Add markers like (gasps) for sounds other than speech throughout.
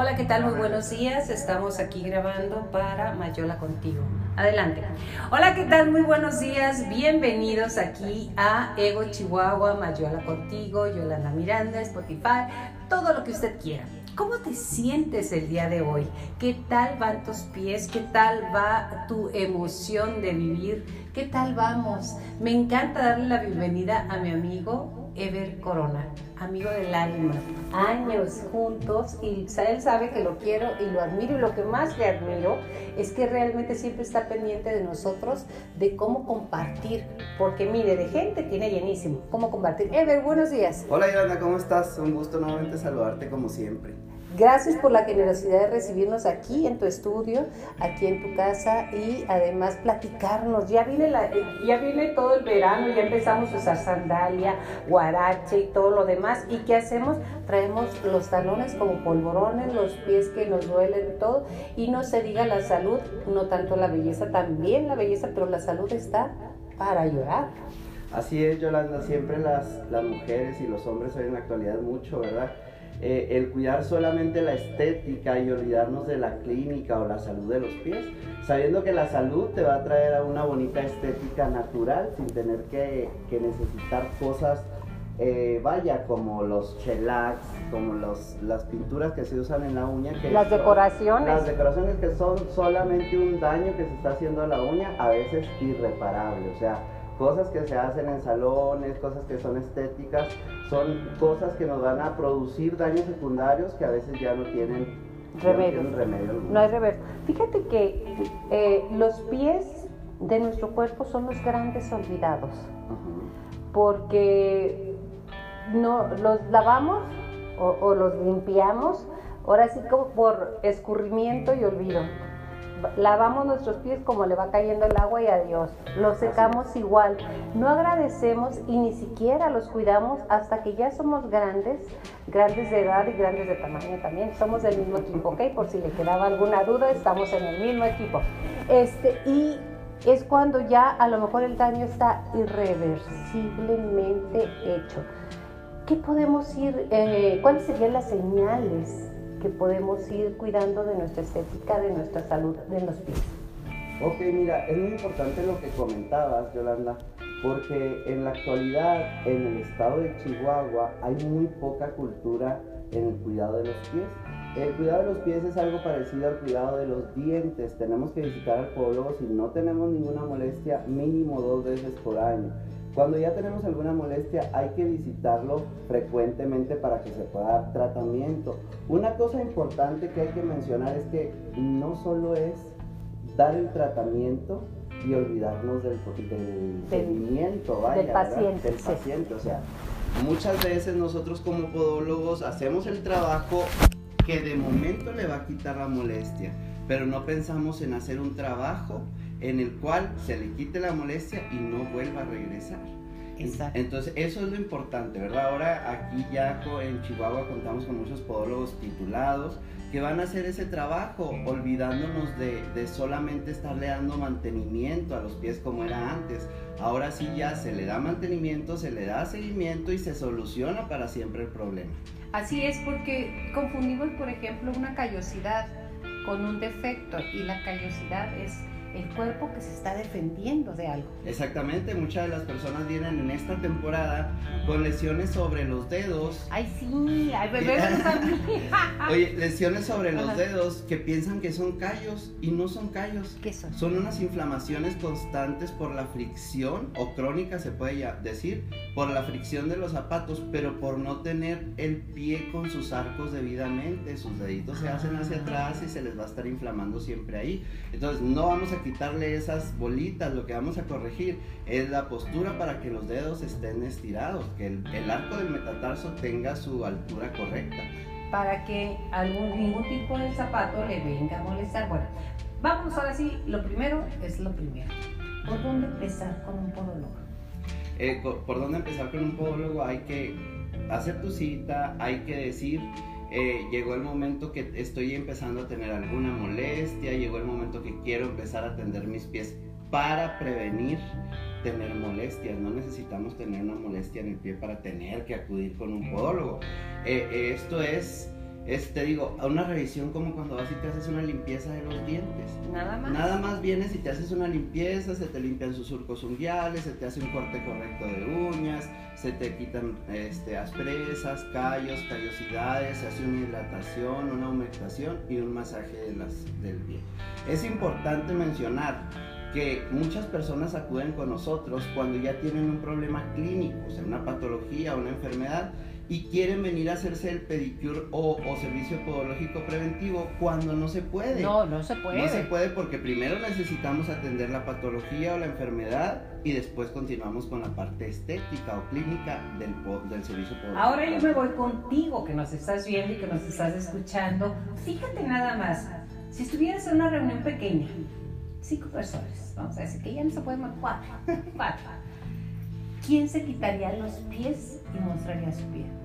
Hola, ¿qué tal? Muy buenos días. Estamos aquí grabando para Mayola Contigo. Adelante. Hola, ¿qué tal? Muy buenos días. Bienvenidos aquí a Ego Chihuahua, Mayola Contigo, Yolanda Miranda, Spotify, todo lo que usted quiera. ¿Cómo te sientes el día de hoy? ¿Qué tal van tus pies? ¿Qué tal va tu emoción de vivir? ¿Qué tal vamos? Me encanta darle la bienvenida a mi amigo Ever Corona, amigo del alma, años juntos y él sabe que lo quiero y lo admiro y lo que más le admiro es que realmente siempre está pendiente de nosotros de cómo compartir, porque mire, de gente tiene llenísimo, cómo compartir. Ever, buenos días. Hola Yolanda, ¿cómo estás? Un gusto nuevamente saludarte como siempre. Gracias por la generosidad de recibirnos aquí en tu estudio, aquí en tu casa y además platicarnos. Ya viene, la, ya viene todo el verano, ya empezamos a usar sandalia, guarache y todo lo demás. ¿Y qué hacemos? Traemos los talones como polvorones, los pies que nos duelen todo. Y no se diga la salud, no tanto la belleza, también la belleza, pero la salud está para llorar. Así es, Yolanda, siempre las, las mujeres y los hombres hoy en la actualidad mucho, ¿verdad? Eh, el cuidar solamente la estética y olvidarnos de la clínica o la salud de los pies, sabiendo que la salud te va a traer a una bonita estética natural sin tener que, necesitar cosas, eh, vaya, como los shellacs, como los, las pinturas que se usan en la uña. Que las decoraciones. Las decoraciones que son solamente un daño que se está haciendo a la uña, a veces irreparable, o sea, cosas que se hacen en salones, cosas que son estéticas, son cosas que nos van a producir daños secundarios que a veces ya no tienen remedio. No, hay remedio. Fíjate que eh, los pies de nuestro cuerpo son los grandes olvidados, porque no los lavamos o, o los limpiamos, ahora sí como por escurrimiento y olvido lavamos nuestros pies como le va cayendo el agua y adiós. Los secamos igual. No agradecemos y ni siquiera los cuidamos hasta que ya somos grandes, grandes de edad y grandes de tamaño también. Somos del mismo equipo, ¿ok? Por si le quedaba alguna duda, estamos en el mismo equipo. Este, y es cuando ya a lo mejor el daño está irreversiblemente hecho. ¿Qué podemos ir, eh, cuáles serían las señales que podemos ir cuidando de nuestra estética, de nuestra salud de los pies. Ok, mira, es muy importante lo que comentabas, Yolanda, porque en la actualidad en el estado de Chihuahua hay muy poca cultura en el cuidado de los pies. El cuidado de los pies es algo parecido al cuidado de los dientes. Tenemos que visitar al podólogo si no tenemos ninguna molestia, mínimo dos veces por año. Cuando ya tenemos alguna molestia hay que visitarlo frecuentemente para que se pueda dar tratamiento. Una cosa importante que hay que mencionar es que no solo es dar el tratamiento y olvidarnos del, seguimiento, del paciente. Del paciente. O sea, muchas veces nosotros como podólogos hacemos el trabajo que de momento le va a quitar la molestia, pero no pensamos en hacer un trabajo en el cual se le quite la molestia y no vuelva a regresar. Exacto. Entonces, eso es lo importante, ¿verdad? Ahora aquí ya en Chihuahua contamos con muchos podólogos titulados que van a hacer ese trabajo, olvidándonos de, de, solamente estarle dando mantenimiento a los pies como era antes. Ahora sí ya se le da mantenimiento, se le da seguimiento y se soluciona para siempre el problema. Así es, porque confundimos, por ejemplo, una callosidad con un defecto y la callosidad es el cuerpo que se está defendiendo de algo. Exactamente, muchas de las personas vienen en esta temporada con lesiones sobre los dedos. Ay, sí, ay, (laughs) bebé, Oye, lesiones sobre los dedos que piensan que son callos y no son callos. ¿Qué son? Son unas inflamaciones constantes por la fricción o crónica se puede ya decir, por la fricción de los zapatos, pero por no tener el pie con sus arcos debidamente, sus deditos se hacen hacia atrás y se les va a estar inflamando siempre ahí. Entonces, no vamos a quitarle esas bolitas, lo que vamos a corregir es la postura para que los dedos estén estirados, que el, arco del metatarso tenga su altura correcta. Para que algún, ningún tipo de zapato le venga a molestar. Bueno, vamos ahora sí, lo primero es lo primero. ¿Por dónde empezar con un podólogo? Eh, ¿Por dónde empezar con un podólogo? Hay que hacer tu cita, hay que decir eh, llegó el momento que estoy empezando a tener alguna molestia, llegó el momento que quiero empezar a tender mis pies para prevenir tener molestias. No necesitamos tener una molestia en el pie para tener que acudir con un podólogo. Eh, esto es Es, te digo, a una revisión como cuando vas y te haces una limpieza de los dientes. Nada más. Nada más vienes y te haces una limpieza, se te limpian sus surcos unguiales, se te hace un corte correcto de uñas, se te quitan este, asperezas, callos, callosidades, se hace una hidratación, una humectación y un masaje de las, del pie. Es importante mencionar que muchas personas acuden con nosotros cuando ya tienen un problema clínico, o sea, una patología, una enfermedad, y quieren venir a hacerse el pedicure o, servicio podológico preventivo cuando no se puede. No, no se puede. No se puede porque primero necesitamos atender la patología o la enfermedad y después continuamos con la parte estética o clínica del, del servicio podológico. Ahora yo me voy contigo que nos estás viendo y que nos estás escuchando. Fíjate nada más, si estuvieras en una reunión pequeña, cinco personas, vamos a decir que ya no se pueden más, cuatro, cuatro. ¿Quién se quitaría los pies y mostraría su pie?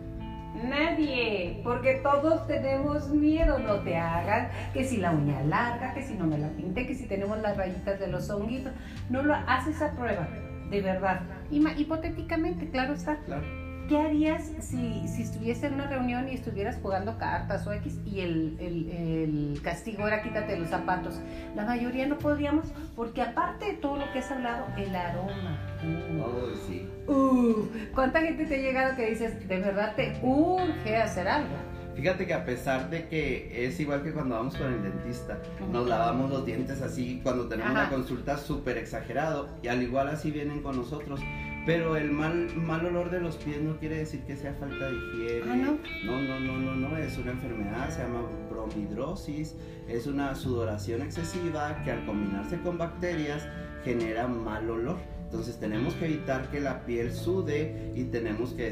Nadie, porque todos tenemos miedo, no te hagan, que si la uña larga, que si no me la pinté, que si tenemos las rayitas de los honguitos, no lo haces a prueba, de verdad. hipotéticamente, claro está. Claro ¿Qué harías si, si estuviese en una reunión y estuvieras jugando cartas o X y el, el, castigo era quítate los zapatos? La mayoría no podríamos porque aparte de todo lo que has hablado, el aroma. Uh, sí. Uh, ¿Cuánta gente te ha llegado que dices, de verdad te urge hacer algo? Fíjate que a pesar de que es igual que cuando vamos con el dentista, nos lavamos los dientes así cuando tenemos una consulta súper exagerado y al igual así vienen con nosotros. Pero el mal, mal olor de los pies no quiere decir que sea falta de higiene. Ah, no? No, no, no, no, no, es una enfermedad, se llama bromidrosis, es una sudoración excesiva que al combinarse con bacterias genera mal olor. Entonces tenemos que evitar que la piel sude y tenemos que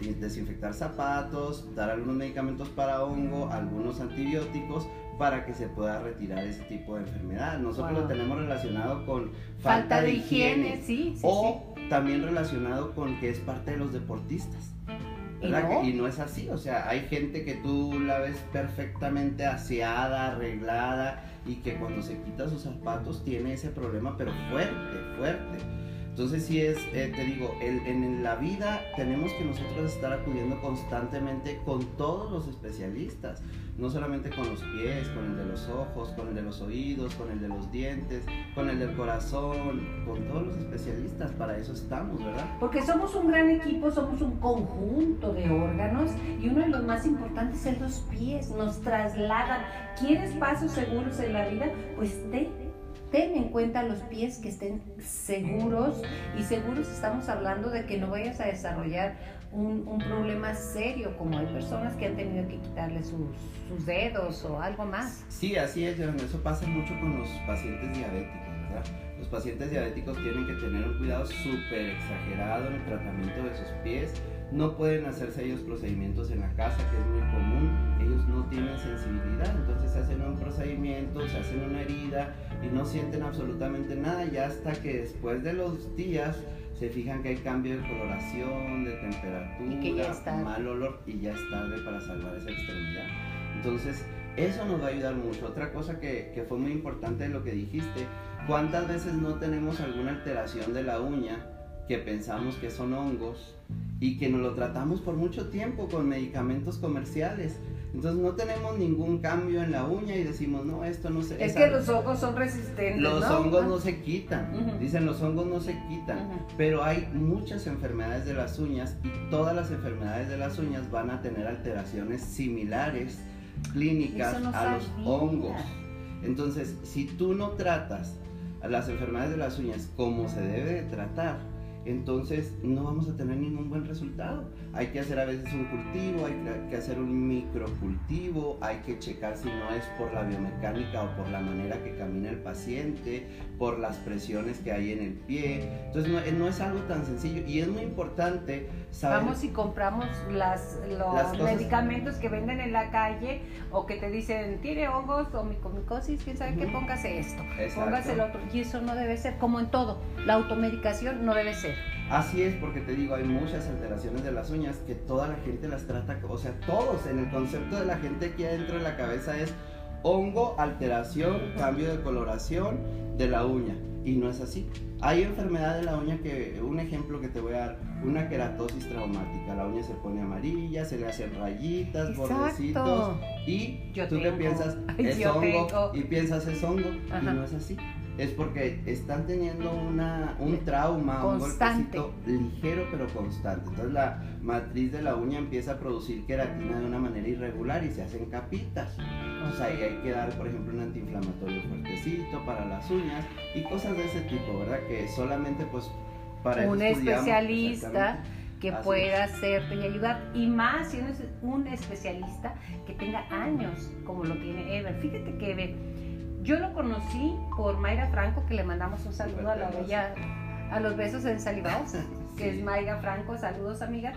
desinfectar zapatos, dar algunos medicamentos para hongo, algunos antibióticos para que se pueda retirar ese tipo de enfermedad. Nosotros lo tenemos relacionado con falta, de, higiene, sí, sí, o también relacionado con que es parte de los deportistas. ¿Y no? y no es así, o sea, hay gente que tú la ves perfectamente aseada, arreglada y que cuando se quita sus zapatos tiene ese problema, pero fuerte, fuerte. Entonces sí es, eh, te digo, en la vida tenemos que nosotros estar acudiendo constantemente con todos los especialistas, no solamente con los pies, con el de los ojos, con el de los oídos, con el de los dientes, con el del corazón, con todos los especialistas, para eso estamos, ¿verdad? Porque somos un gran equipo, somos un conjunto de órganos y uno de los más importantes es los pies, nos trasladan. ¿Quieres pasos seguros en la vida? Pues te ten en cuenta los pies que estén seguros y seguros estamos hablando de que no vayas a desarrollar un, problema serio como hay personas que han tenido que quitarle sus, dedos o algo más. Sí, así es, eso pasa mucho con los pacientes diabéticos, ¿verdad? Los pacientes diabéticos tienen que tener un cuidado súper exagerado en el tratamiento de sus pies no pueden hacerse ellos procedimientos en la casa, que es muy común, ellos no tienen sensibilidad, entonces se hacen un procedimiento, se hacen una herida y no sienten absolutamente nada, ya hasta que después de los días se fijan que hay cambio de coloración, de temperatura, mal olor y ya es tarde para salvar esa extremidad. Entonces, eso nos va a ayudar mucho. Otra cosa que, que fue muy importante de lo que dijiste, ¿cuántas veces no tenemos alguna alteración de la uña que pensamos que son hongos y que nos lo tratamos por mucho tiempo con medicamentos comerciales. Entonces no tenemos ningún cambio en la uña y decimos, no, esto no se... Es que los hongos son resistentes. Los hongos no se quitan, dicen los hongos no se quitan, pero hay muchas enfermedades de las uñas y todas las enfermedades de las uñas van a tener alteraciones similares clínicas a los hongos. Entonces, si tú no tratas a las enfermedades de las uñas como se debe de tratar, entonces no vamos a tener ningún buen resultado. Hay que hacer a veces un cultivo, hay que hacer un microcultivo, hay que checar si no es por la biomecánica o por la manera que camina el paciente, por las presiones que hay en el pie. Entonces no, es algo tan sencillo y es muy importante saber... Vamos y compramos las, los medicamentos que venden en la calle o que te dicen, tiene hongos o micomicosis, quién sabe qué, póngase esto, póngase el otro. Y eso no debe ser, como en todo, la automedicación no debe ser. Así es, porque te digo, hay muchas alteraciones de las uñas que toda la gente las trata, o sea, todos en el concepto de la gente aquí adentro de la cabeza es hongo, alteración, cambio de coloración de la uña. y no es así. Hay enfermedad de la uña que, un ejemplo que te voy a dar, una queratosis traumática. La uña se pone amarilla, se le hacen rayitas, bordecitos. Y tú te piensas, (laughs) es hongo. Y piensas, es hongo. Y no es así es porque están teniendo una, un trauma, un golpecito ligero pero constante. Entonces la matriz de la uña empieza a producir queratina de una manera irregular y se hacen capitas. Entonces ahí hay que dar, por ejemplo, un antiinflamatorio fuertecito para las uñas y cosas de ese tipo, ¿verdad? Que solamente pues para un especialista que pueda hacerte y ayudar. Y más si es un especialista que tenga años, como lo tiene Ever. Fíjate que Ever yo lo conocí por Mayra Franco, que le mandamos un saludo a la bella, a los besos ensalivados, (laughs) que es Mayra Franco, saludos amiga.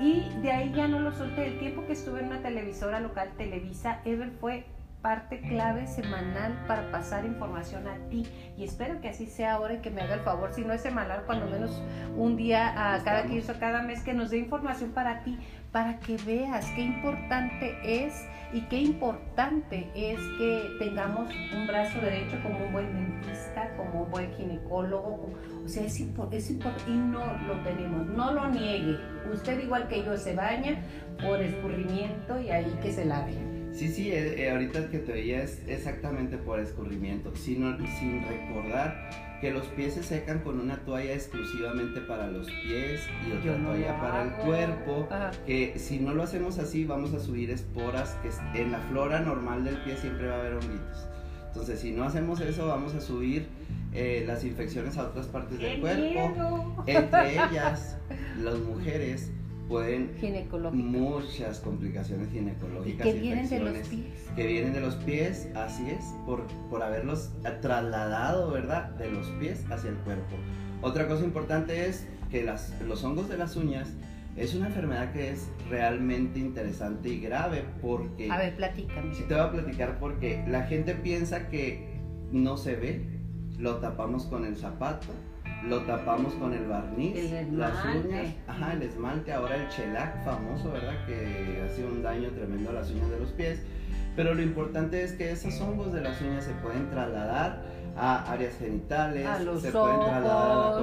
Y de ahí ya no lo solté. El tiempo que estuve en una televisora local, Televisa, Ever fue parte clave semanal para pasar información a ti. Y espero que así sea ahora y que me haga el favor, si no es semanal, cuando menos un día a cada 15 o cada mes, que nos dé información para ti, para que veas qué importante es y qué importante es que tengamos un brazo derecho como un buen dentista, como un buen ginecólogo. O sea, es, importante y no lo tenemos. No lo niegue. Usted igual que yo se baña por escurrimiento y ahí que se lave. Sí, sí, eh, eh, ahorita que te veía es exactamente por escurrimiento, sino, sin recordar que los pies se secan con una toalla exclusivamente para los pies y otra toalla para el cuerpo. Que si no lo hacemos así, vamos a subir esporas que en la flora normal del pie siempre va a haber honguitos. Entonces, si no hacemos eso, vamos a subir eh, las infecciones a otras partes del cuerpo. Entre (laughs) ellas, las mujeres pueden muchas complicaciones ginecológicas que vienen de los pies. que vienen de los pies así es por, por haberlos trasladado verdad de los pies hacia el cuerpo. Otra cosa importante es que las, los hongos de las uñas es una enfermedad que es realmente interesante y grave porque a ver platícame. Sí te voy a platicar porque la gente piensa que no se ve lo tapamos con el zapato lo tapamos con el barniz, las uñas, ajá, el esmalte, ahora el chelac famoso, ¿verdad? Que hace un daño tremendo a las uñas de los pies. Pero lo importante es que esos hongos de las uñas se pueden trasladar a áreas genitales, se pueden trasladar a la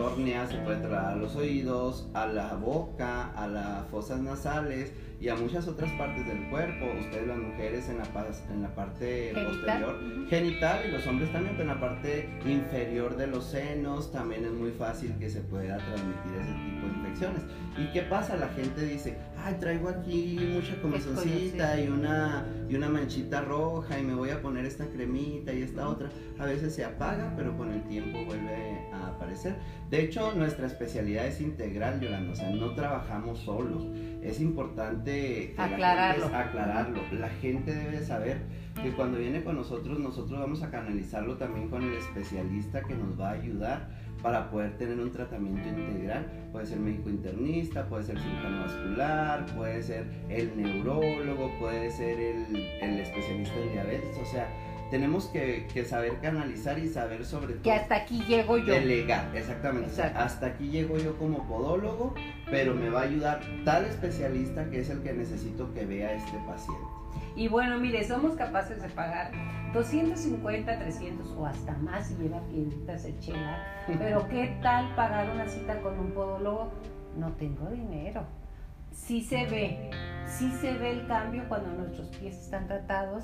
se pueden trasladar a los oídos, a la boca, a las fosas nasales y a muchas otras partes del cuerpo. Ustedes las mujeres en la, en la parte posterior, genital y los hombres también, pero en la parte inferior de los senos también es muy fácil que se pueda transmitir ese tipo de infecciones. ¿Y qué pasa? La gente dice, ay, traigo aquí mucha comezoncita y una, y una manchita roja y me voy a poner esta cremita y esta otra. A veces se apaga, pero con el tiempo vuelve a aparecer. De hecho, nuestra especialidad es integral, Yolanda, o sea, no trabajamos solos. Es importante aclararlo. La aclararlo. La gente debe saber que cuando viene con nosotros, nosotros vamos a canalizarlo también con el especialista que nos va a ayudar para poder tener un tratamiento integral. Puede ser médico internista, puede ser cirujano vascular, puede ser el neurólogo, puede ser el, el especialista en diabetes, o sea, tenemos que, saber canalizar y saber sobre todo. Que hasta aquí llego yo. Delegar, exactamente. hasta aquí llego yo como podólogo, pero me va a ayudar tal especialista que es el que necesito que vea este paciente. Y bueno, mire, somos capaces de pagar 250, 300 o hasta más si lleva piedritas el chela. (laughs) Pero ¿qué tal pagar una cita con un podólogo? No tengo dinero. Sí se ve, sí se ve el cambio cuando nuestros pies están tratados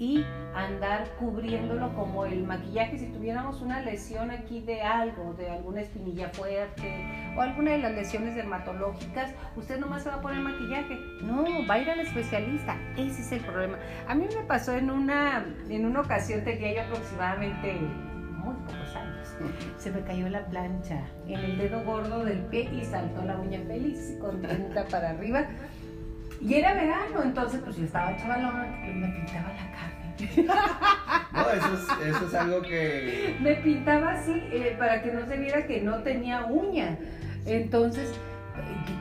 y andar cubriéndolo como el maquillaje si tuviéramos una lesión aquí de algo, de alguna espinilla fuerte o alguna de las lesiones dermatológicas, usted nomás se va a poner maquillaje. No, va a ir al especialista. Ese es el problema. A mí me pasó en una, en una ocasión, tenía yo aproximadamente muy pocos años. Se me cayó la plancha en el dedo gordo del pie y saltó la uña feliz, contenta para arriba. Y era verano, entonces pues yo estaba chavalona, me pintaba la cara (laughs) no, eso es, algo que... Me pintaba así eh, para que no se viera que no tenía uña. Entonces,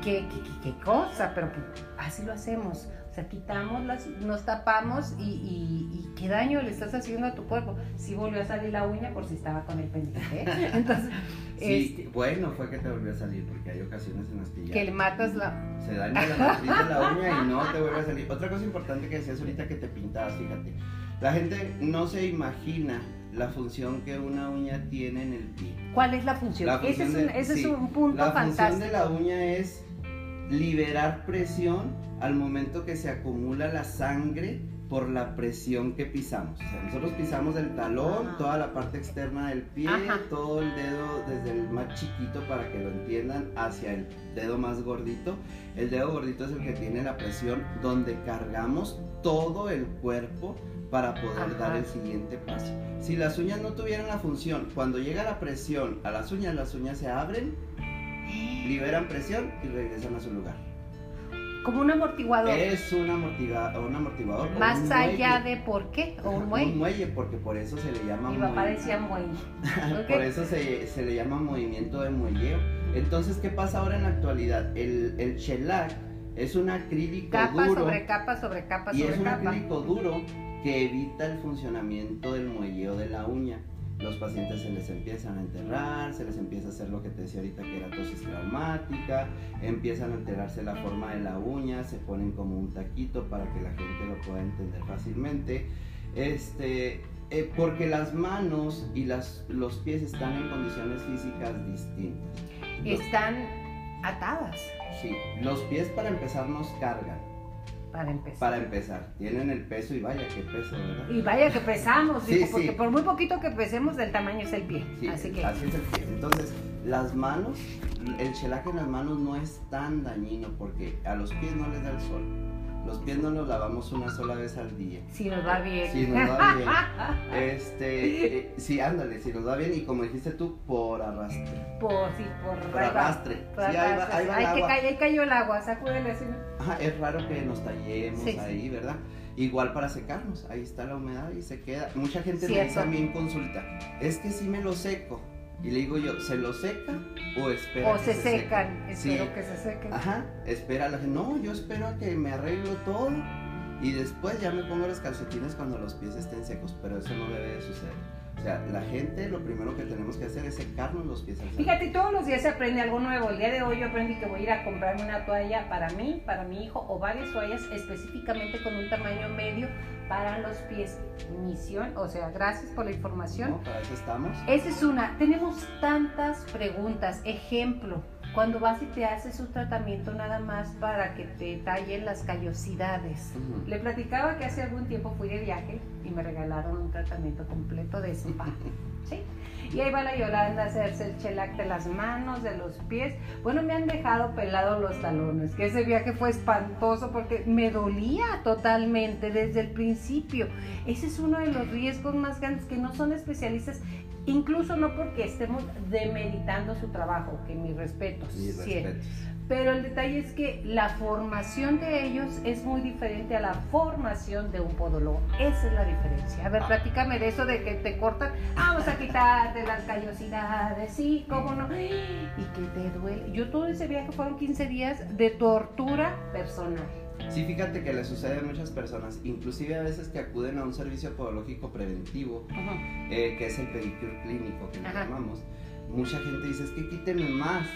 ¿qué, qué, cosa? Pero pues, así lo hacemos. Sea, quitamos, las, nos tapamos y, qué daño le estás haciendo a tu cuerpo. Sí volvió a salir la uña por si estaba con el pendiente. ¿eh? (laughs) Entonces, sí, este bueno fue que te volvió a salir porque hay ocasiones en las que ya... Que le matas la... Se daña la matriz de la uña y no te vuelve a salir. Otra cosa importante que decías ahorita que te pintabas, fíjate la gente no se imagina la función que una uña tiene en el pie. ¿Cuál es la función? La ese función es un, de- ese es un punto La fantástico. función de la uña es liberar presión al momento que se acumula la sangre por la presión que pisamos. O sea, nosotros pisamos el talón, Ajá. toda la parte externa del pie, Ajá. todo el dedo desde el más chiquito para que lo entiendan hacia el dedo más gordito. El dedo gordito es el que tiene la presión donde cargamos todo el cuerpo para poder Ajá. dar el siguiente paso. Si las uñas no tuvieran la función, cuando llega la presión a las uñas, las uñas se abren, liberan presión y regresan a su lugar. Como un amortiguador. Es un, amortiga- un amortiguador. Más un allá muelle. de por qué, o un muelle. Un muelle, porque por eso se le llama Mi papá decía muelle. (laughs) Por eso se, se le llama movimiento de muelleo. Entonces, ¿qué pasa ahora en la actualidad? El, el shellac es un acrílico Capa duro sobre capa sobre capa y sobre es un capa. acrílico duro que evita el funcionamiento del muelleo de la uña. Los pacientes se les empiezan a enterrar, se les empieza a hacer lo que te decía ahorita que era tosis traumática, empiezan a alterarse la forma de la uña, se ponen como un taquito para que la gente lo pueda entender fácilmente. Este, eh, porque las manos y las, los pies están en condiciones físicas distintas. Están atadas sí, los pies para empezar nos cargan, para empezar. para empezar. Tienen el peso y vaya qué peso, ¿verdad? Y vaya que pesamos, Sí, sí. porque por muy poquito que pesemos, el tamaño es el pie. Sí, Así que es el pie. Entonces, las manos, el shellac en las manos no es tan dañino porque a los pies no les da el sol. Los pies no los lavamos una sola vez al día. si nos va bien. Si nos va bien. (laughs) Este, eh, sí, ándale, si nos va bien y como dijiste tú, por arrastre. por, sí, por, Por arrastre. por Sí, ahí va, ahí va Ay, el que agua. ahí cayó el agua, sacúdele así. Ajá, es raro que nos tallemos Sí, sí. ahí, ¿verdad? Igual para secarnos, ahí está la humedad y se queda. Mucha gente me en consulta, es que si me lo seco. Y le digo yo, ¿se lo seca o espera O que se, secan, espero que se sequen. Ajá, espera la gente. No, yo espero a que me arreglo todo y después ya me pongo los calcetines cuando los pies estén secos, pero eso no debe de suceder. O sea, la gente lo primero que tenemos que hacer es secarnos los pies al. Fíjate, todos los días se aprende algo nuevo. El día de hoy yo aprendí que voy a ir a comprarme una toalla para mí, para mi hijo, o varias toallas específicamente con un tamaño medio para los pies. Misión, o sea, gracias por la información. ¿No? Para eso estamos. Esa es una. Tenemos tantas preguntas. Ejemplo, cuando vas y te haces un tratamiento nada más para que te tallen las callosidades. Le platicaba que hace algún tiempo fui de viaje y me regalaron un tratamiento completo de spa. (laughs) ¿sí? Y ahí va la Yolanda a hacerse el chelac de las manos, de los pies. Bueno, me han dejado pelados los talones, que ese viaje fue espantoso porque me dolía totalmente desde el principio. Ese es uno de los riesgos más grandes que no son especialistas, incluso no porque estemos demeritando su trabajo, que mis respetos. Mis respetos. Pero el detalle es que la formación de ellos es muy diferente a la formación de un podólogo. Esa es la diferencia. A ver, Ah. platícame de eso de que te cortan. Vamos a quitarte las callosidades, sí, cómo no. Y que te duele. Yo todo ese viaje fueron 15 días de tortura personal. Sí, fíjate que le sucede a muchas personas, inclusive a veces que acuden a un servicio podológico preventivo, eh, que es el pedicure clínico que le llamamos. Mucha gente dice, es que quíteme más,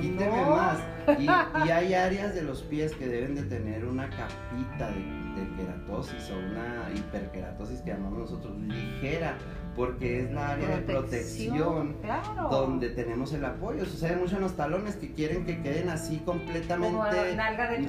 quíteme más. Y, y hay (laughs) áreas de los pies que deben de tener una capita de, de queratosis o una hiperqueratosis que llamamos nosotros ligera, porque es la área de protección Claro. donde tenemos el apoyo. Sucede mucho en los talones que quieren que queden así completamente Como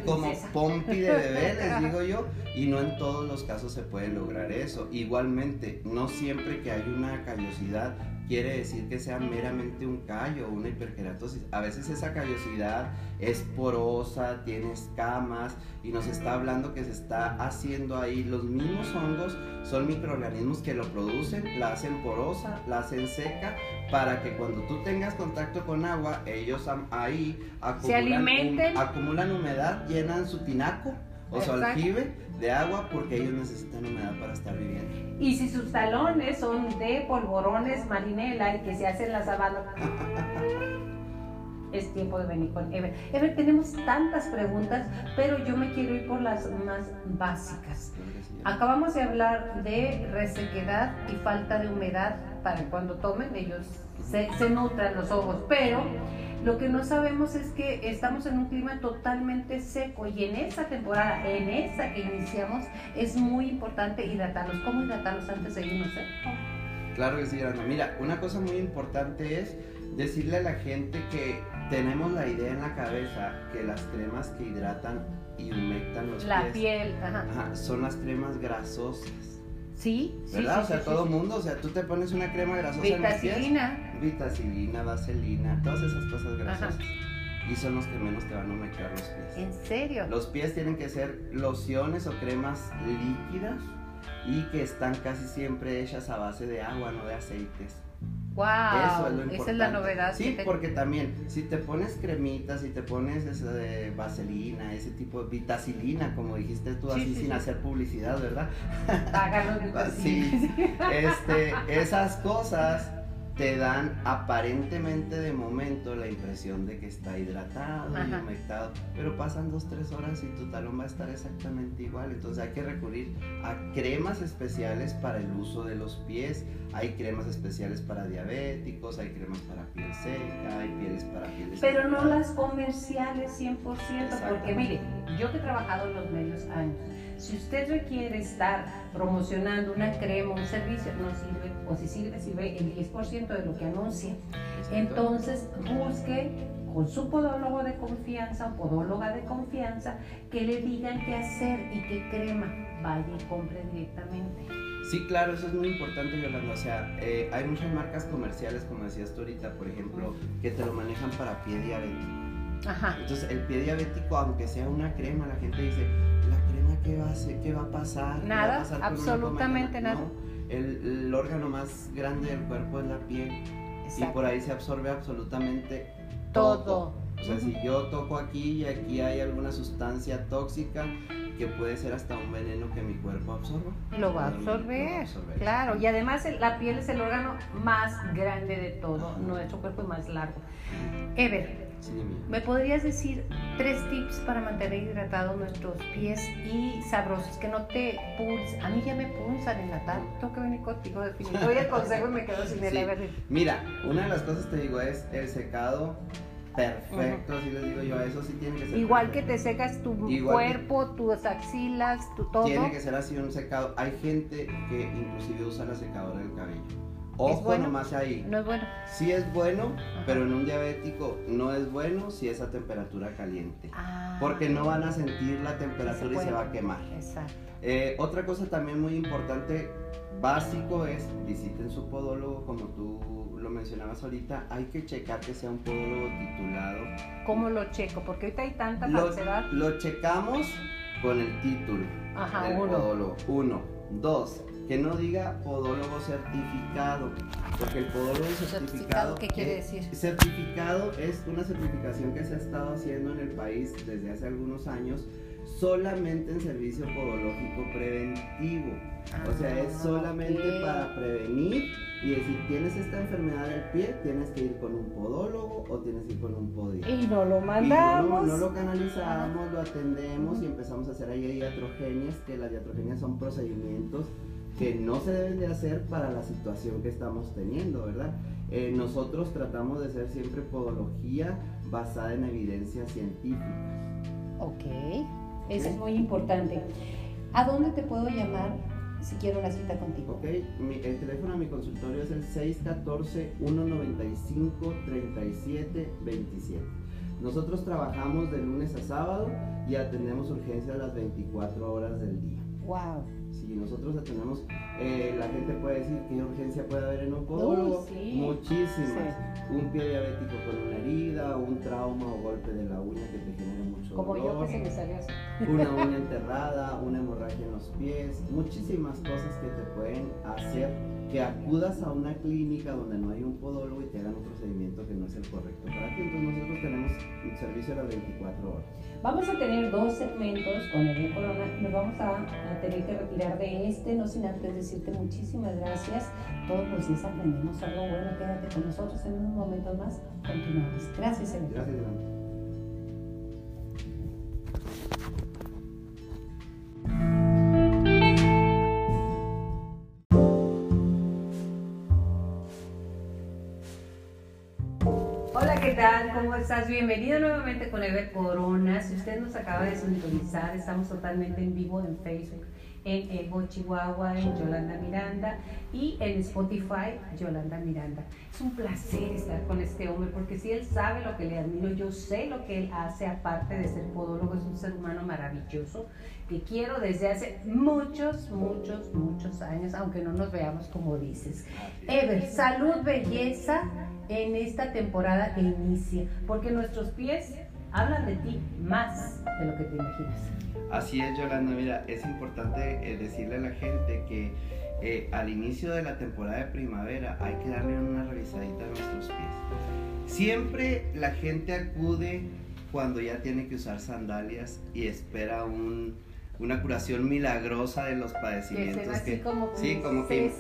como pompi de bebé, (laughs) les digo yo, y no en todos los casos se puede lograr eso. Igualmente, no siempre que hay una callosidad quiere decir que sea meramente un callo o una hiperkeratosis. A veces esa callosidad es porosa, tiene escamas y nos está hablando que se está haciendo ahí. Los mismos hongos son microorganismos que lo producen, la hacen porosa, la hacen seca, para que cuando tú tengas contacto con agua, ellos ahí acumulan, alimenten. hum- acumulan humedad, llenan su tinaco o su aljibe de agua porque ellos necesitan humedad para estar viviendo. Y si sus talones son de polvorones marinela y que se hacen la sabana, (laughs) es tiempo de venir con Ever. Ever, tenemos tantas preguntas, pero yo me quiero ir por las más básicas. Acabamos de hablar de resequedad y falta de humedad para cuando tomen, ellos se, se nutran los ojos, pero lo que no sabemos es que estamos en un clima totalmente seco y en esta temporada, en esta que iniciamos, es muy importante hidratarlos. ¿Cómo hidratarlos antes de irnos? eh? Claro que sí, Yolanda. Mira, una cosa muy importante es decirle a la gente que tenemos la idea en la cabeza que las cremas que hidratan y humectan los La pies piel, ajá. ajá, son las cremas grasosas. Sí, ¿Verdad? sí, o sea, sí, todo sí. mundo, o sea, tú te pones una crema grasosa en los pies. Vitacilina. Vitacilina, vaselina, todas esas cosas grasosas. Y son los que menos te van a humectar los pies. ¿En serio? Los pies tienen que ser lociones o cremas líquidas y que están casi siempre hechas a base de agua, no de aceites. Wow, Eso es lo importante. esa es la novedad. Sí, te- porque también, si te pones cremitas, si te pones ese de vaselina, ese tipo de vitacilina, como dijiste tú Sí, así sí, sin sí. hacer publicidad, ¿verdad? Pagan los (laughs) Sí, este, esas cosas te dan aparentemente de momento la impresión de que está hidratado y Ajá. humectado, pero pasan dos, tres horas y tu talón va a estar exactamente igual. Entonces hay que recurrir a cremas especiales para el uso de los pies. Hay cremas especiales para diabéticos, hay cremas para piel seca, hay pieles para pieles Pero no las comerciales 100%, porque mire, yo que he trabajado en los medios años, si usted requiere estar promocionando una crema, un servicio, no sirve, o si sirve, sirve el 10% de lo que anuncia. Entonces, busque con su podólogo de confianza o podóloga de confianza que le digan qué hacer y qué crema. Vaya y compre directamente. Sí, claro, eso es muy importante, Yolanda. O sea, eh, hay muchas marcas comerciales, como decías tú ahorita, por ejemplo, que te lo manejan para pie diabético. Ajá. Entonces, el pie diabético, aunque sea una crema, la gente dice, ¿la crema qué va a hacer? ¿Qué va a pasar? ¿Qué va a Nada, pasar absolutamente coma?" nada. No, el, el órgano más grande del cuerpo es la piel y por ahí se absorbe absolutamente Todo. todo. O sea, si yo toco aquí y aquí hay alguna sustancia tóxica que puede ser hasta un veneno que mi cuerpo absorba. Lo va a absorber, claro. Y además la piel es el órgano más grande de todo, nuestro cuerpo es más largo. Ever, Sí, dime. ¿me podrías decir tres tips para mantener hidratados nuestros pies y sabrosos? Que no te pulsen. A mí ya me pulsan en la tarde. Tengo que venir contigo definitivamente. Doy el consejo y me quedo sin (laughs) el Sí. Mira, una de las cosas te digo es el secado perfecto, así les digo yo, eso sí tiene que ser. Igual que te secas tu Igual cuerpo, tus axilas, tu todo. Tiene que ser así un secado. Hay gente que inclusive usa la secadora del cabello. Ojo bueno? nomás ahí. No es bueno. Sí es bueno, pero en un diabético no es bueno si es a temperatura caliente. Ah, Porque no van a sentir la temperatura y se va a quemar. Exacto. Eh, otra cosa también muy importante, básico, es visiten su podólogo, como tú lo mencionabas ahorita. Hay que checar que sea un podólogo titulado. ¿Cómo lo checo? Porque ahorita hay tanta Lo, falsedad. lo checamos con el título Ajá, del uno. podólogo. Uno. Dos. Que no diga podólogo certificado. Porque el podólogo certificado. ¿Certificado qué quiere es- decir? Certificado es una certificación que se ha estado haciendo en el país desde hace algunos años solamente en servicio podológico preventivo. O sea, es Ah, solamente para prevenir y decir, tienes esta enfermedad del pie, tienes que ir con un podólogo o tienes que ir con un podólogo. Y no lo Y no, mandamos. no lo canalizamos, lo atendemos y empezamos a hacer ahí iatrogenias, que las iatrogenias son procedimientos que no se deben de hacer para la situación que estamos teniendo, ¿verdad? Eh, nosotros tratamos de hacer siempre podología basada en evidencias científicas. Ok, eso es muy importante. ¿A dónde te puedo llamar si quiero una cita contigo? Ok, mi- el teléfono a mi consultorio es el 614-195-3727. Nosotros trabajamos de lunes a sábado y atendemos urgencias las 24 horas del día. Wow. Si nosotros atendemos, eh, la gente puede decir qué urgencia puede haber en un podólogo. Sí. Muchísimas. Un pie diabético con una herida, un trauma o golpe de la uña que te genere mucho Como yo dolor. que se me salió una (laughs) uña enterrada, una hemorragia en los pies, muchísimas cosas que te pueden hacer que acudas a una clínica donde no hay un podólogo y te hagan un procedimiento que no es el correcto para ti. Entonces nosotros tenemos un servicio a las 24 horas. Vamos a tener dos segmentos con el Corona. Nos vamos a, a tener que retirar de este, no sin antes decirte muchísimas gracias. Todos los días aprendemos algo bueno. Quédate con nosotros en unos momentos más. Continuamos. Gracias, Emi. Gracias. Hola, ¿Cómo estás? Bienvenido nuevamente con Ever Corona. Si usted nos acaba de sintonizar, estamos totalmente en vivo en Facebook en Ego Chihuahua, en Yolanda Miranda y en Spotify, Yolanda Miranda. Es un placer estar con este hombre porque si él sabe lo que le admiro, yo sé lo que él hace aparte de ser podólogo, es un ser humano maravilloso que quiero desde hace muchos, muchos, muchos años, aunque no nos veamos como dices. Ever, salud, belleza en esta temporada que inicia, porque nuestros pies hablan de ti más de lo que te imaginas. Así es, Yolanda. Mira, es importante eh, decirle a la gente que eh, al inicio de la temporada de primavera hay que darle una revisadita a nuestros pies. Siempre la gente acude cuando ya tiene que usar sandalias y espera una curación milagrosa de los padecimientos que, como sí, como que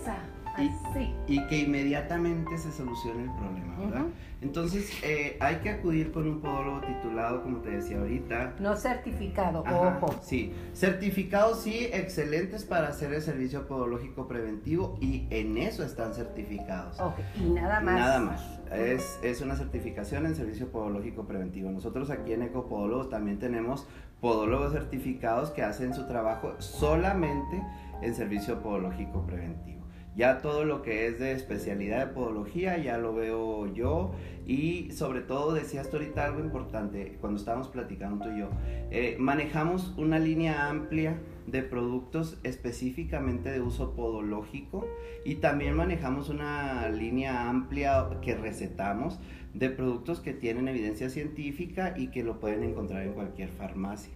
y, que inmediatamente se solucione el problema, ¿verdad? Entonces, eh, hay que acudir con un podólogo titulado, como te decía ahorita. No certificado, ojo. Sí, certificados sí, excelentes para hacer el servicio podológico preventivo y en eso están certificados. Ok, y nada más. Nada más. Es, es una certificación en servicio podológico preventivo. Nosotros aquí en Ecopodólogos también tenemos podólogos certificados que hacen su trabajo solamente en servicio podológico preventivo. Ya todo lo que es de especialidad de podología ya lo veo yo y sobre todo decías tú ahorita algo importante cuando estábamos platicando tú y yo. Eh, manejamos una línea amplia de productos específicamente de uso podológico y también manejamos una línea amplia que recetamos de productos que tienen evidencia científica y que lo pueden encontrar en cualquier farmacia.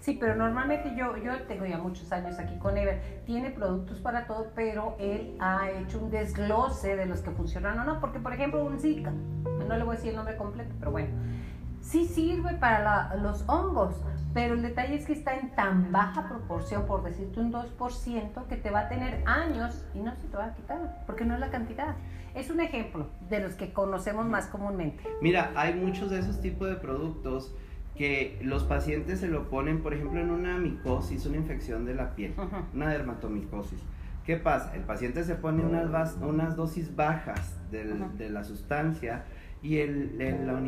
Sí, pero normalmente yo, yo tengo ya muchos años aquí con Ever, tiene productos para todo, pero él ha hecho un desglose de los que funcionan o no, porque por ejemplo un Zika, no le voy a decir el nombre completo, pero bueno, sí sirve para los hongos, pero el detalle es que está en tan baja proporción, por decirte un 2%, que te va a tener años y no se te va a quitar, porque no es la cantidad. Es un ejemplo de los que conocemos más comúnmente. Mira, hay muchos de esos tipos de productos que los pacientes se lo ponen, por ejemplo, en una micosis, una infección de la piel, una dermatomicosis. ¿Qué pasa? El paciente se pone unas, unas dosis bajas de la sustancia y el, la,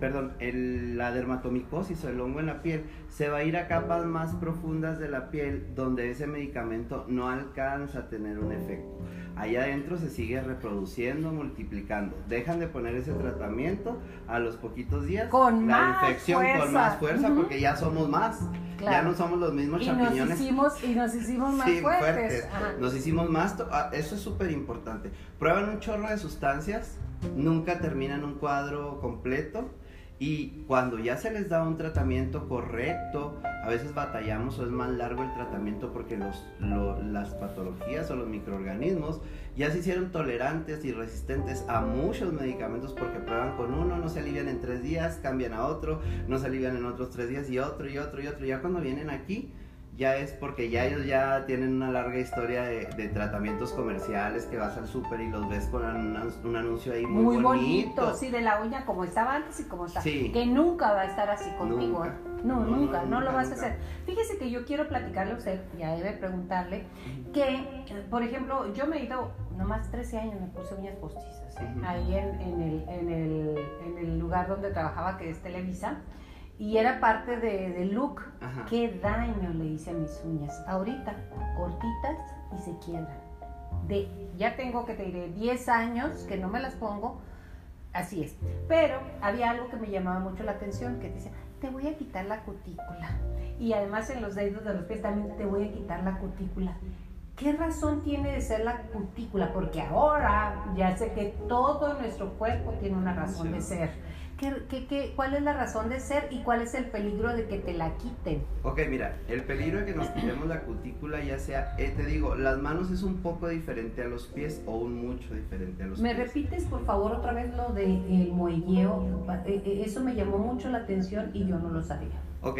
perdón, la dermatomicosis o el hongo en la piel se va a ir a capas más profundas de la piel donde ese medicamento no alcanza a tener un efecto. Allá adentro se sigue reproduciendo, multiplicando. Dejan de poner ese tratamiento a los poquitos días. Con la infección con más fuerza porque ya somos más. Ya no somos los mismos champiñones. Nos hicimos, y nos hicimos más fuertes. Nos hicimos más. Ah, eso es súper importante. Prueban un chorro de sustancias nunca terminan un cuadro completo y cuando ya se les da un tratamiento correcto, a veces batallamos o es más largo el tratamiento porque los, las patologías o los microorganismos ya se hicieron tolerantes y resistentes a muchos medicamentos porque prueban con uno, no se alivian en tres días, cambian a otro, no se alivian en otros tres días y otro y otro y otro. Ya cuando vienen aquí, ya es porque ya ellos ya tienen una larga historia de, tratamientos comerciales que vas al súper y los ves con un, anuncio ahí muy, muy bonito. Sí, de la uña como estaba antes y como está. Que nunca va a estar así contigo. ¿eh? No, nunca, no, lo vas a hacer. Fíjese que yo quiero platicarle a usted, ya debe preguntarle, que, por ejemplo, yo me he ido, nomás 13 años me puse uñas postizas, ¿eh? ahí en, en, el, en, el, en el lugar donde trabajaba, que es Televisa y era parte de, de look. ¿Qué daño le hice a mis uñas? Ahorita, cortitas y se quiebran. De, ya tengo que te diré 10 años que no me las pongo, así es. Pero había algo que me llamaba mucho la atención, que dice, te voy a quitar la cutícula. Y además en los dedos de los pies también te voy a quitar la cutícula. ¿Qué razón tiene de ser la cutícula? Porque ahora ya sé que todo nuestro cuerpo tiene una razón de ser ¿Qué, cuál es la razón de ser y cuál es el peligro de que te la quiten? Ok, mira, el peligro de que nos quitemos la cutícula, ya sea, eh, te digo, las manos es un poco diferente a los pies o un mucho diferente a los ¿Me pies. ¿Me repites, por favor, otra vez lo del de, muelleo? Eh, eh, eso me llamó mucho la atención y yo no lo sabía. Ok,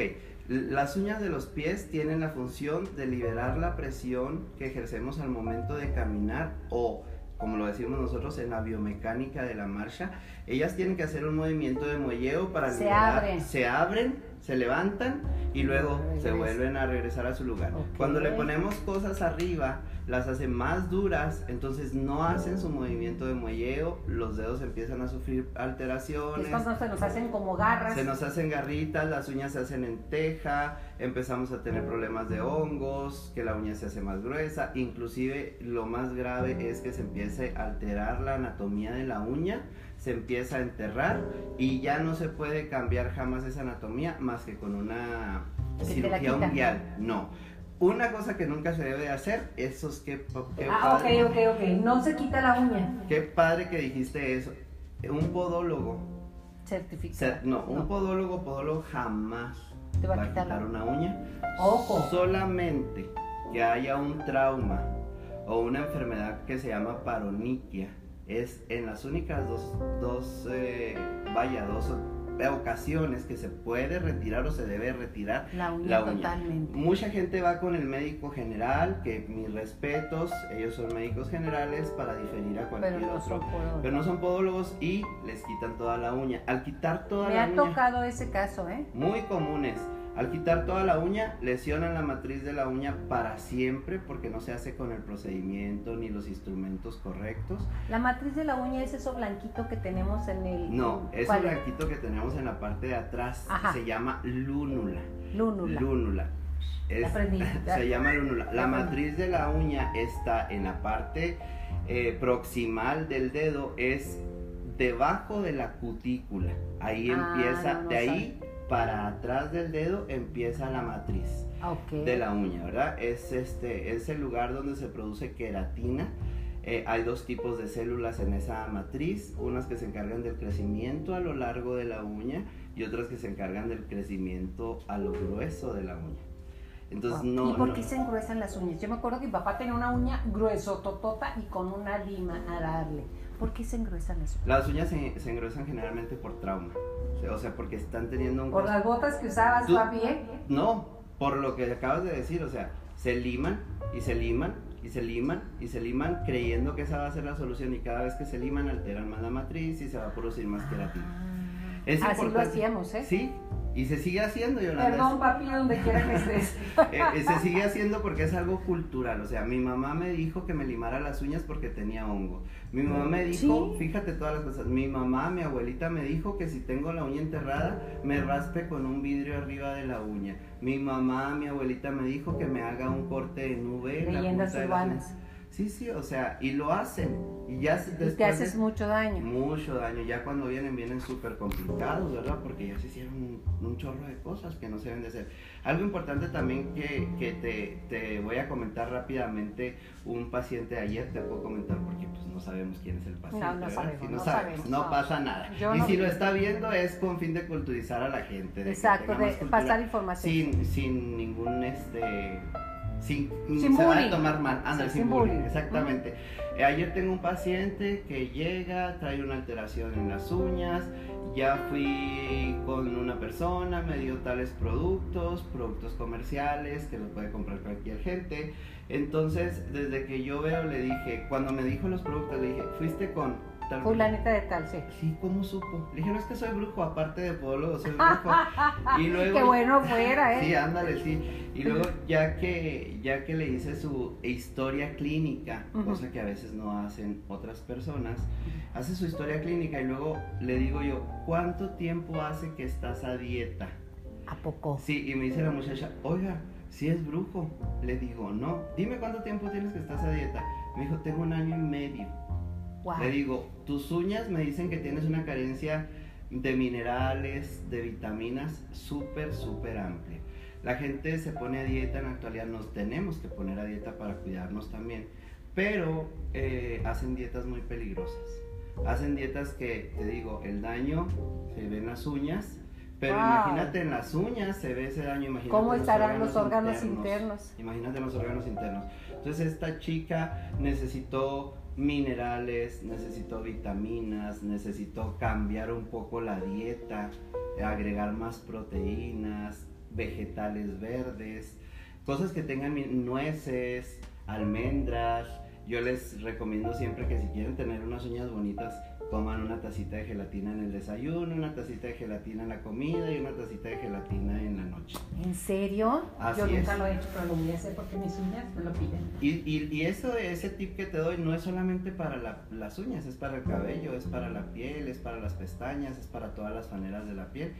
las uñas de los pies tienen la función de liberar la presión que ejercemos al momento de caminar o como lo decimos nosotros en la biomecánica de la marcha, ellas tienen que hacer un movimiento de muelleo para se abren. se abren se levantan y luego se vuelven a regresar a su lugar. Cuando le ponemos cosas arriba, las hace más duras, entonces no hacen su movimiento de muelleo, los dedos empiezan a sufrir alteraciones. Entonces se nos hacen como garras. Se nos hacen garritas, las uñas se hacen en teja, empezamos a tener problemas de hongos, que la uña se hace más gruesa, inclusive lo más grave es que se empiece a alterar la anatomía de la uña, se empieza a enterrar y ya no se puede cambiar jamás esa anatomía más que con una cirugía unguial. No una cosa que nunca se debe hacer, eso es que... ah, ok, ok, ok. No se quita la uña. Qué padre que dijiste eso. Un podólogo... Certificado. no, un podólogo, podólogo jamás te va, a quitar, una uña. Ojo. Solamente que haya un trauma o una enfermedad que se llama paroniquia. Es en las únicas dos, dos eh, vaya, dos ocasiones que se puede retirar o se debe retirar la uña, Totalmente. Mucha gente va con el médico general, que mis respetos, ellos son médicos generales para diferir a cualquier otro. pero no son podólogos y les quitan toda la uña. Al quitar toda la uña. Me ha tocado ese caso, ¿eh? Muy comunes. Al quitar toda la uña, lesionan la matriz de la uña para siempre porque no se hace con el procedimiento ni los instrumentos correctos. La matriz de la uña es eso blanquito que tenemos en el... No, ese blanquito que tenemos en la parte de atrás se llama lúnula. Lúnula. Lúnula. (laughs) se llama lúnula. La matriz de la uña está en la parte eh, proximal del dedo, es debajo de la cutícula. Ahí ah, empieza, de ahí para atrás del dedo empieza la matriz de la uña, ¿verdad? Es, este, es el lugar donde se produce queratina. Eh, hay dos tipos de células en esa matriz, unas que se encargan del crecimiento a lo largo de la uña y otras que se encargan del crecimiento a lo grueso de la uña. Entonces, no, ¿Y por qué se engruesan las uñas? Yo me acuerdo que mi papá tenía una uña grueso, totota y con una lima a darle. ¿Por qué se engruesan las uñas? Las uñas se, se engruesan generalmente por trauma. O sea, porque están teniendo un... ¿Por las botas que usabas, papi? No, por lo que acabas de decir, o sea, se liman y se liman y se liman y se liman creyendo que esa va a ser la solución y cada vez que se liman alteran más la matriz y se va a producir más queratina. Ah, es así lo hacíamos, ¿eh? Sí, y se sigue haciendo, Yolanda. Perdón, papi, donde quiera que estés. (laughs) Eh, eh, se sigue haciendo porque es algo cultural. O sea, mi mamá me dijo que me limara las uñas porque tenía hongo. Mi mamá me dijo, fíjate todas las cosas. Mi mamá, mi abuelita me dijo que si tengo la uña enterrada, me raspe con un vidrio arriba de la uña. Mi mamá, mi abuelita me dijo que me haga un corte en nube. Leyendas urbanas. Sí, sí, o sea, y lo hacen. Y ya después te haces mucho daño. Mucho daño. Ya cuando vienen, vienen súper complicados, ¿verdad? Porque ya se hicieron un, chorro de cosas que no se deben de hacer. Algo importante también que, que te, te, voy a comentar rápidamente, un paciente ayer te puedo comentar porque pues no sabemos quién es el paciente. No, no sabemos. Si no, no, sabemos, no, pasa nada. y si lo está viendo es con fin de culturizar a la gente. Exacto, de pasar información. Sin, sin ningún este sin, se va a tomar mal. Anda, sin, bullying, exactamente. Eh, ayer tengo un paciente que llega, trae una alteración en las uñas. Ya fui con una persona, me dio tales productos, productos comerciales que los puede comprar cualquier gente. Entonces, desde que yo veo, le dije, cuando me dijo los productos, le dije, fuiste con Fulanita de tal, sí. Sí, ¿cómo supo? Le dije, no es que soy brujo, aparte de podólogo, soy (laughs) brujo. y luego, Qué bueno fuera, ¿eh? (laughs) Sí, ándale, sí. Y luego, ya que, ya que le hice su historia clínica, cosa que a veces no hacen otras personas, hace su historia clínica y luego le digo yo, ¿cuánto tiempo hace que estás a dieta? ¿A poco? Sí, y me dice la muchacha, oiga, si es brujo. Le digo, no. Dime cuánto tiempo tienes que estás a dieta. Me dijo, tengo un año y medio. Le digo, tus uñas me dicen que tienes una carencia de minerales, de vitaminas súper, súper amplia. La gente se pone a dieta, en la actualidad nos tenemos que poner a dieta para cuidarnos también, pero eh, hacen dietas muy peligrosas. Hacen dietas que, te digo, el daño se ve en las uñas, pero imagínate en las uñas se ve ese daño. Imagínate ¿Cómo estarán los órganos internos? Imagínate los órganos internos. Entonces esta chica necesitó minerales, necesito vitaminas, necesito cambiar un poco la dieta, agregar más proteínas, vegetales verdes, cosas que tengan nueces, almendras. Yo les recomiendo siempre que si quieren tener unas uñas bonitas, coman una tacita de gelatina en el desayuno, una tacita de gelatina en la comida y una tacita de gelatina en la noche. ¿En serio? Así Yo nunca es. lo he hecho, pero lo voy a hacer porque mis uñas me lo piden. Y, y, y eso, ese tip que te doy no es solamente para la- las uñas, es para el cabello, es para la piel, es para las pestañas, es para todas las maneras de la piel.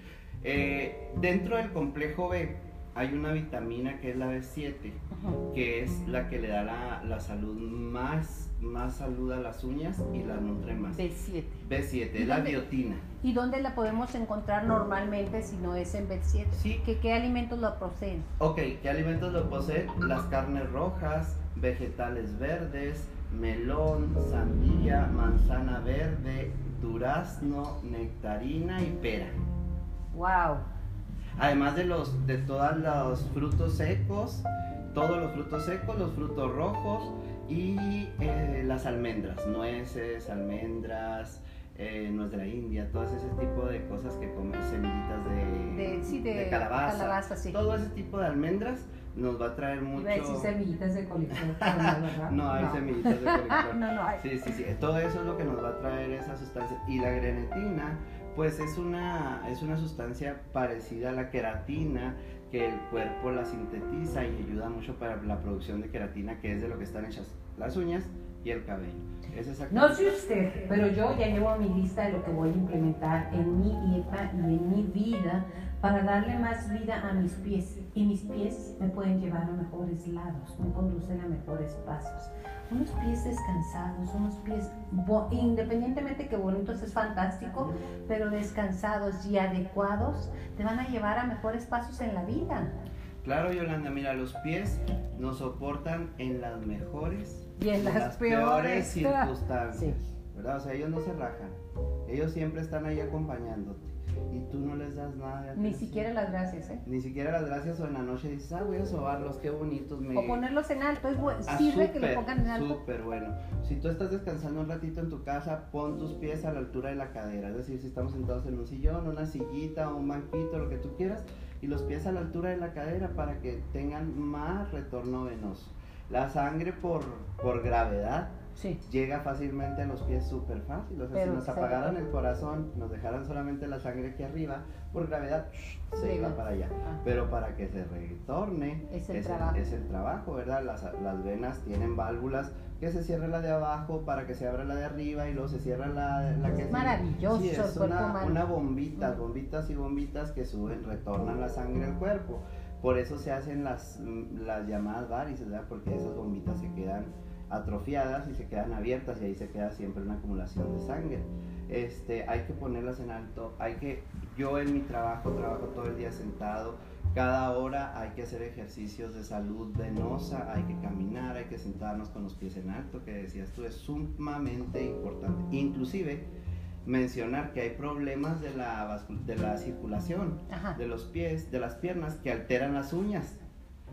Eh, dentro del complejo B hay una vitamina que es la B7, Ujú. que es la que le da la, la salud más, más salud a las uñas y las nutre más. B7. B7, ¿Y es la biotina. ¿Y dónde la podemos encontrar normalmente si no es en B7? Sí. ¿Qué, qué alimentos lo proceden? Ok, ¿qué alimentos lo poseen? Las carnes rojas, vegetales verdes, melón, sandía, manzana verde, durazno, nectarina y pera. ¡Wow! Además de los de todos los frutos secos, todos los frutos secos, los frutos rojos y eh, las almendras, nueces, almendras, eh, nuez de la India, todo ese tipo de cosas que comen, semillitas de, De, sí, de, de calabaza. calabaza, sí. Todo ese tipo de almendras nos va a traer mucho. Iba a decir semillitas de coliflor, no, ¿verdad? (laughs) No hay semillitas de (laughs) coliflor. no, no hay. Sí, sí, sí. Todo eso es lo que nos va a traer esa sustancia. Y la grenetina, pues es una, es una sustancia parecida a la queratina, que el cuerpo la sintetiza y ayuda mucho para la producción de queratina, que es de lo que están hechas las uñas y el cabello. Es No sé usted, pero yo ya llevo mi lista de lo que voy a implementar en mi dieta y en mi vida para darle más vida a mis pies. Y mis pies me pueden llevar a mejores lados, me conducen a mejores pasos. Unos pies descansados, unos pies, independientemente que bonitos es fantástico, pero descansados y adecuados, te van a llevar a mejores pasos en la vida. Claro, Yolanda, mira, los pies nos soportan en las mejores Y en las, peores. (laughs) circunstancias, Sí. ¿verdad? O sea, ellos no se rajan, ellos siempre están ahí acompañándote y tú no les das nada Ni siquiera las gracias, ¿eh? Ni siquiera las gracias o en la noche dices, ah, voy a sobarlos, qué bonitos me... O ponerlos en alto, es bu- Ah, sirve que súper, lo pongan en alto. Súper bueno. Si tú estás descansando un ratito en tu casa, pon tus pies a la altura de la cadera. Es decir, si estamos sentados en un sillón, una sillita un banquito, lo que tú quieras, y los pies a la altura de la cadera para que tengan más retorno venoso. La sangre por, por gravedad Sí. llega fácilmente a los pies súper fácil. O sea, Pero si nos apagaran el corazón, nos dejaran solamente la sangre aquí arriba, por gravedad se Llega. iba para allá. Ah. Pero para que se retorne, Es el es, trabajo. es el trabajo, ¿verdad? Las, las venas tienen válvulas que se cierra la de abajo para que se abra la de arriba y luego se cierra la, la que Es maravilloso Sí, es una, una bombita, Mm. bombitas y bombitas que suben, retornan la sangre al cuerpo. Por eso se hacen las, las llamadas varices, ¿verdad? Porque esas bombitas se quedan atrofiadas y se quedan abiertas y ahí se queda siempre una acumulación de sangre. Este, hay que ponerlas en alto, hay que, yo en mi trabajo trabajo todo el día sentado, cada hora hay que hacer ejercicios de salud venosa, hay que caminar, hay que sentarnos con los pies en alto, que decías tú, es sumamente importante. Inclusive mencionar que hay problemas de la, de la circulación Ajá. de los pies, de las piernas, que alteran las uñas.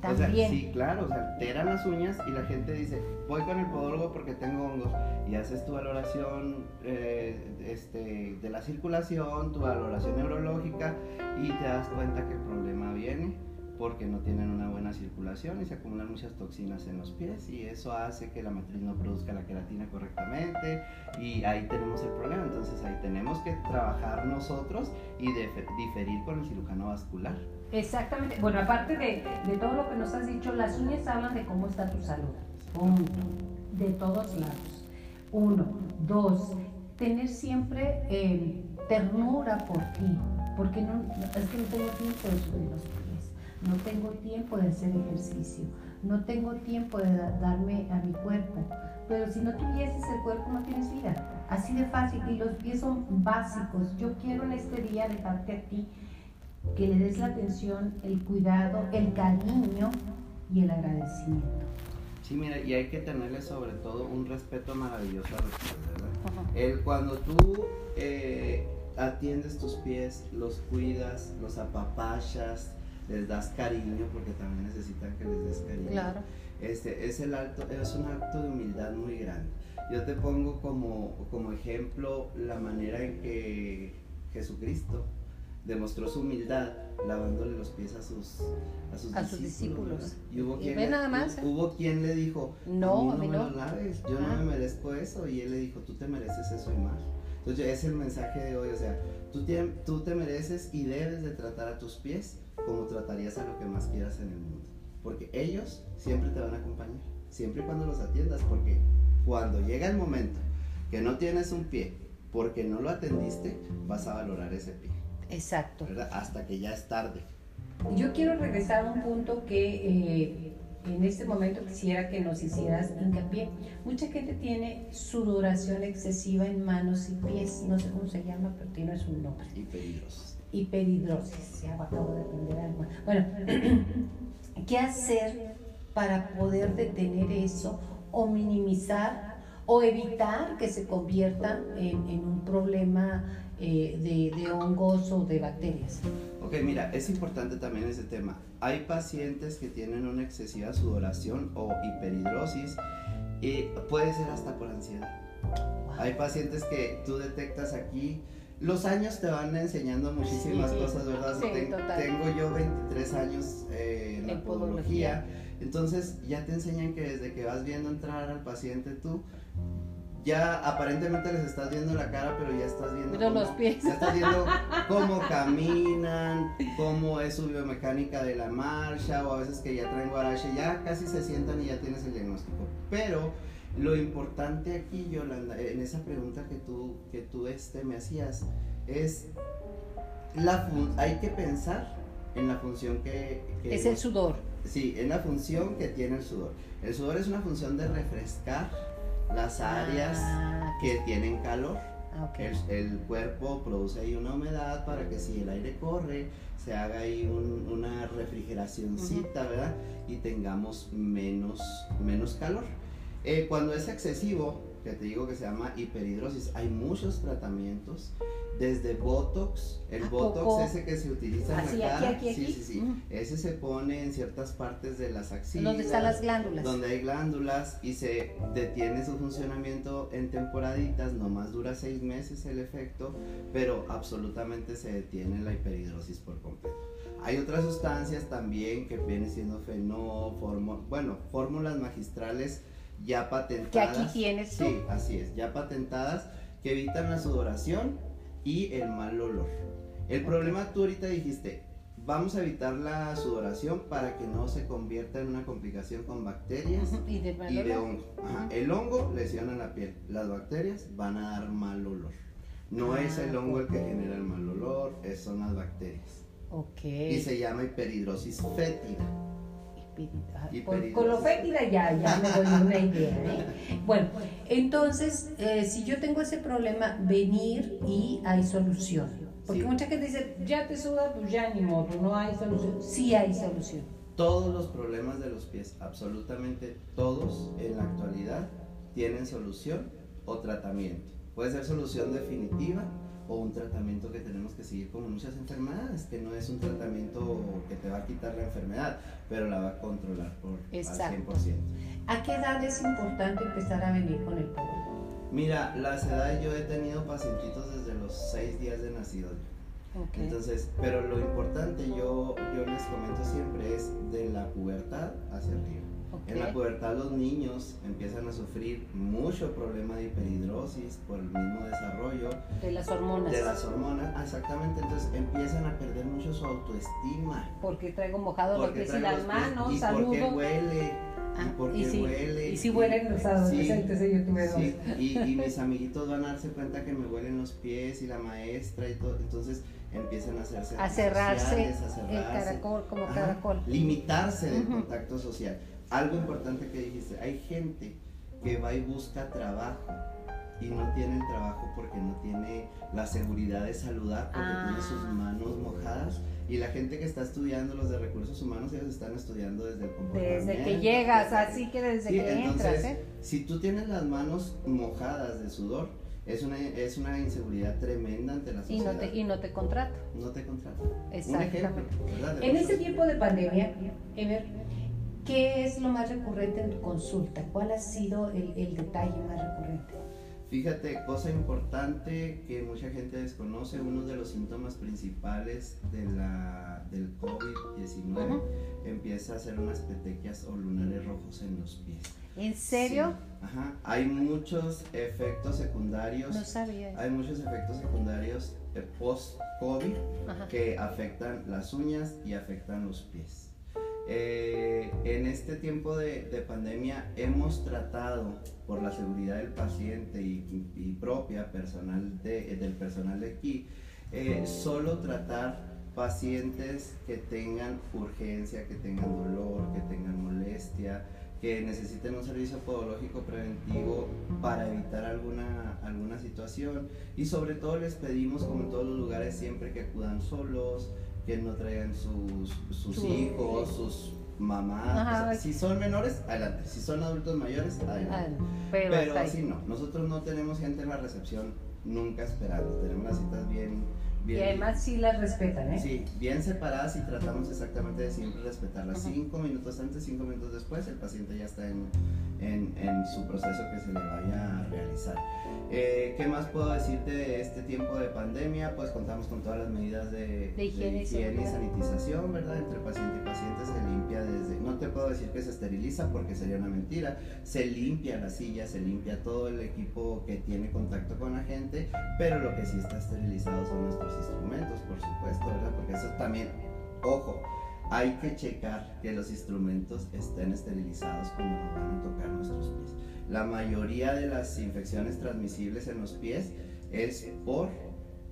O sea, sí, claro, o sea, alteran las uñas y la gente dice, voy con el podólogo porque tengo hongos. Y haces tu valoración eh, este, de la circulación, tu valoración neurológica y te das cuenta que el problema viene porque no tienen una buena circulación y se acumulan muchas toxinas en los pies y eso hace que la matriz no produzca la queratina correctamente y ahí tenemos el problema. Entonces ahí tenemos que trabajar nosotros y diferir con el cirujano vascular. Exactamente. Bueno, aparte de, de todo lo que nos has dicho, las uñas hablan de cómo está tu salud. Punto. De todos lados. Uno. Dos. Tener siempre eh, ternura por ti. Porque no, es que no tengo tiempo de subir los pies. No tengo tiempo de hacer ejercicio. No tengo tiempo de da- darme a mi cuerpo. Pero si no tuvieses el cuerpo, no tienes vida. Así de fácil. Y los pies son básicos. Yo quiero en este día dejarte a ti que le des la atención, el cuidado, el cariño y el agradecimiento. Sí, mira, y hay que tenerle sobre todo un respeto maravilloso a los pies, ¿verdad? El, cuando tú eh, atiendes tus pies, los cuidas, los apapachas, les das cariño, porque también necesitan que les des cariño. Este, es, el alto, es un acto de humildad muy grande. Yo te pongo como, como ejemplo la manera en que Jesucristo demostró su humildad lavándole los pies a sus, a sus, A sus discípulos. Y hubo Y quien, le, nada más, ¿eh? hubo quien le dijo, No, a mí no, a mí me no. los laves, yo no Ah. me merezco eso. Y él le dijo, tú te mereces eso y más. Entonces es el mensaje de hoy, o sea, tú te, tú te mereces y debes de tratar a tus pies como tratarías a lo que más quieras en el mundo. Porque ellos siempre te van a acompañar, siempre y cuando los atiendas, porque cuando llega el momento que no tienes un pie, porque no lo atendiste, vas a valorar ese pie. Exacto. ¿verdad? Hasta que ya es tarde. Yo quiero regresar a un punto que eh, en este momento quisiera que nos hicieras hincapié. Mucha gente tiene sudoración excesiva en manos y pies, no sé cómo se llama, pero tiene su nombre. Hiperhidrosis. Hiperhidrosis, ya acabo de aprender algo. Bueno, (clears throat) ¿qué hacer para poder detener eso o minimizar o evitar que se convierta en, en un problema eh, de, de hongos o de bacterias? Ok, mira, es importante también ese tema. Hay pacientes que tienen una excesiva sudoración o hiperhidrosis y puede ser hasta por ansiedad. Hay pacientes que tú detectas aquí, los años te van enseñando muchísimas Sí, cosas, ¿verdad? sí, Ten- total. tengo yo 23 años eh, en la En podología, entonces ya te enseñan que desde que vas viendo entrar al paciente tú, ya aparentemente les estás viendo la cara, pero ya estás viendo Pero cómo- los pies. ya estás viendo (laughs) cómo caminan, cómo es su biomecánica de la marcha, o a veces que ya traen guarache, ya casi se sientan y ya tienes el diagnóstico. Pero lo importante aquí, Yolanda, en esa pregunta que tú, que tú este, me hacías, es la fun- hay que pensar en la función que, que Es el sudor. Sí, en la función que tiene el sudor. El sudor es una función de refrescar las áreas Ah, que tienen calor. ah, ok. El, el cuerpo produce ahí una humedad para que si el aire corre, se haga ahí un- una refrigeracióncita, ¿verdad? Y tengamos menos, menos calor. Eh, cuando es excesivo, que te digo que se llama hiperhidrosis, hay muchos tratamientos, desde Botox, el ¿A Botox poco? ese que se utiliza en la aquí, cara, aquí, sí, aquí. sí, sí, Mm. ese se pone en ciertas partes de las axilas, ¿Dónde están las glándulas? donde hay glándulas y se detiene su funcionamiento en temporaditas, nomás dura seis meses el efecto, pero absolutamente se detiene la hiperhidrosis por completo. Hay otras sustancias también que viene siendo formo- bueno, fórmulas magistrales ya Que patentadas. aquí tienes tú. Sí, así es, ya patentadas que evitan la sudoración y el mal olor. El problema tú ahorita dijiste, vamos a evitar la sudoración para que no se convierta en una complicación con bacterias Y de y hongo. Ajá. El hongo lesiona la piel, las bacterias van a dar mal olor. No Ah, es el hongo el que genera el mal olor, son las bacterias. Ok. Y se llama hiperhidrosis fétida. Con, con lo fétida ya, ya me doy una idea. ¿eh? Bueno, entonces, eh, si yo tengo ese problema, venir y hay solución. Porque Sí. mucha gente dice, ya te suda, pues ya ni modo, no hay solución. Sí hay solución. Todos los problemas de los pies, absolutamente todos en la actualidad, tienen solución o tratamiento. Puede ser solución definitiva o un tratamiento que tenemos que seguir como muchas enfermedades, que no es un tratamiento que te va a quitar la enfermedad, pero la va a controlar por Exacto. al 100%. ¿A qué edad es importante empezar a venir con el podólogo? Mira, las edades yo he tenido pacientitos desde los 6 días de nacido. Entonces, pero lo importante yo, yo les comento siempre es de la pubertad hacia arriba. En la pubertad los niños empiezan a sufrir mucho problema de hiperhidrosis por el mismo desarrollo De las hormonas. de las hormonas, Ah, exactamente, entonces empiezan a perder mucho su autoestima. Porque traigo mojado los Porque pies y las los manos, y porque saludo. huele, Ah, y porque y si- huele. Y si huelen los adolescentes, ¿eh? yo tuve dos. Sí, y, y mis amiguitos van a darse cuenta que me huelen los pies y la maestra y todo, entonces empiezan a hacerse A cerrarse sociales, a el cerrarse. caracol como Ajá, caracol. Limitarse del contacto social. Algo importante que dijiste, hay gente que va y busca trabajo y no tiene el trabajo porque no tiene la seguridad de saludar, porque Ah. tiene sus manos mojadas. Y la gente que está estudiando los de recursos humanos, ellos están estudiando desde el comportamiento. Desde que llegas, así que desde Sí, que entonces, entras, ¿eh? si tú tienes las manos mojadas de sudor, es una, es una inseguridad tremenda ante la Y sociedad. no te, y no te contrato. No te Exactamente. En este tiempo de pandemia, Ever, ¿qué es lo más recurrente en tu consulta? ¿Cuál ha sido el, el detalle más recurrente? Fíjate, cosa importante que mucha gente desconoce, uno de los síntomas principales de la, del COVID-19 empieza a hacer unas petequias o lunares rojos en los pies. ¿En serio? Ajá. Hay muchos efectos secundarios. No sabía. Hay muchos efectos secundarios post-COVID que afectan las uñas y afectan los pies. Eh, en este tiempo de, pandemia hemos tratado por la seguridad del paciente y, propia personal del personal de aquí, eh, solo tratar pacientes que tengan urgencia, que tengan dolor, que tengan molestia, que necesiten un servicio podológico preventivo para evitar alguna, alguna situación. Y sobre todo les pedimos como en todos los lugares siempre que acudan solos, que no traigan sus, sus hijos, sus mamás. si son menores, adelante. Si son adultos mayores, adelante. Pero, así no. Nosotros no tenemos gente en la recepción nunca esperando. Tenemos las citas bien y además sí las respetan, ¿eh? Sí, bien separadas y tratamos exactamente de siempre respetarlas. Cinco minutos antes, cinco minutos después, el paciente ya está en, en, en su proceso que se le vaya a realizar. Eh, ¿Qué más puedo decirte de este tiempo de pandemia? Pues contamos con todas las medidas de, higiene, y sanitización, ¿verdad? Entre paciente y paciente se limpia desde, no te puedo decir que se esteriliza porque sería una mentira, se limpia la silla, se limpia todo el equipo que tiene contacto con la gente, pero lo que sí está esterilizado son nuestros instrumentos, por supuesto, ¿verdad? Porque eso también, ojo, hay que checar que los instrumentos estén esterilizados cuando nos van a tocar nuestros pies. La mayoría de las infecciones transmisibles en los pies es por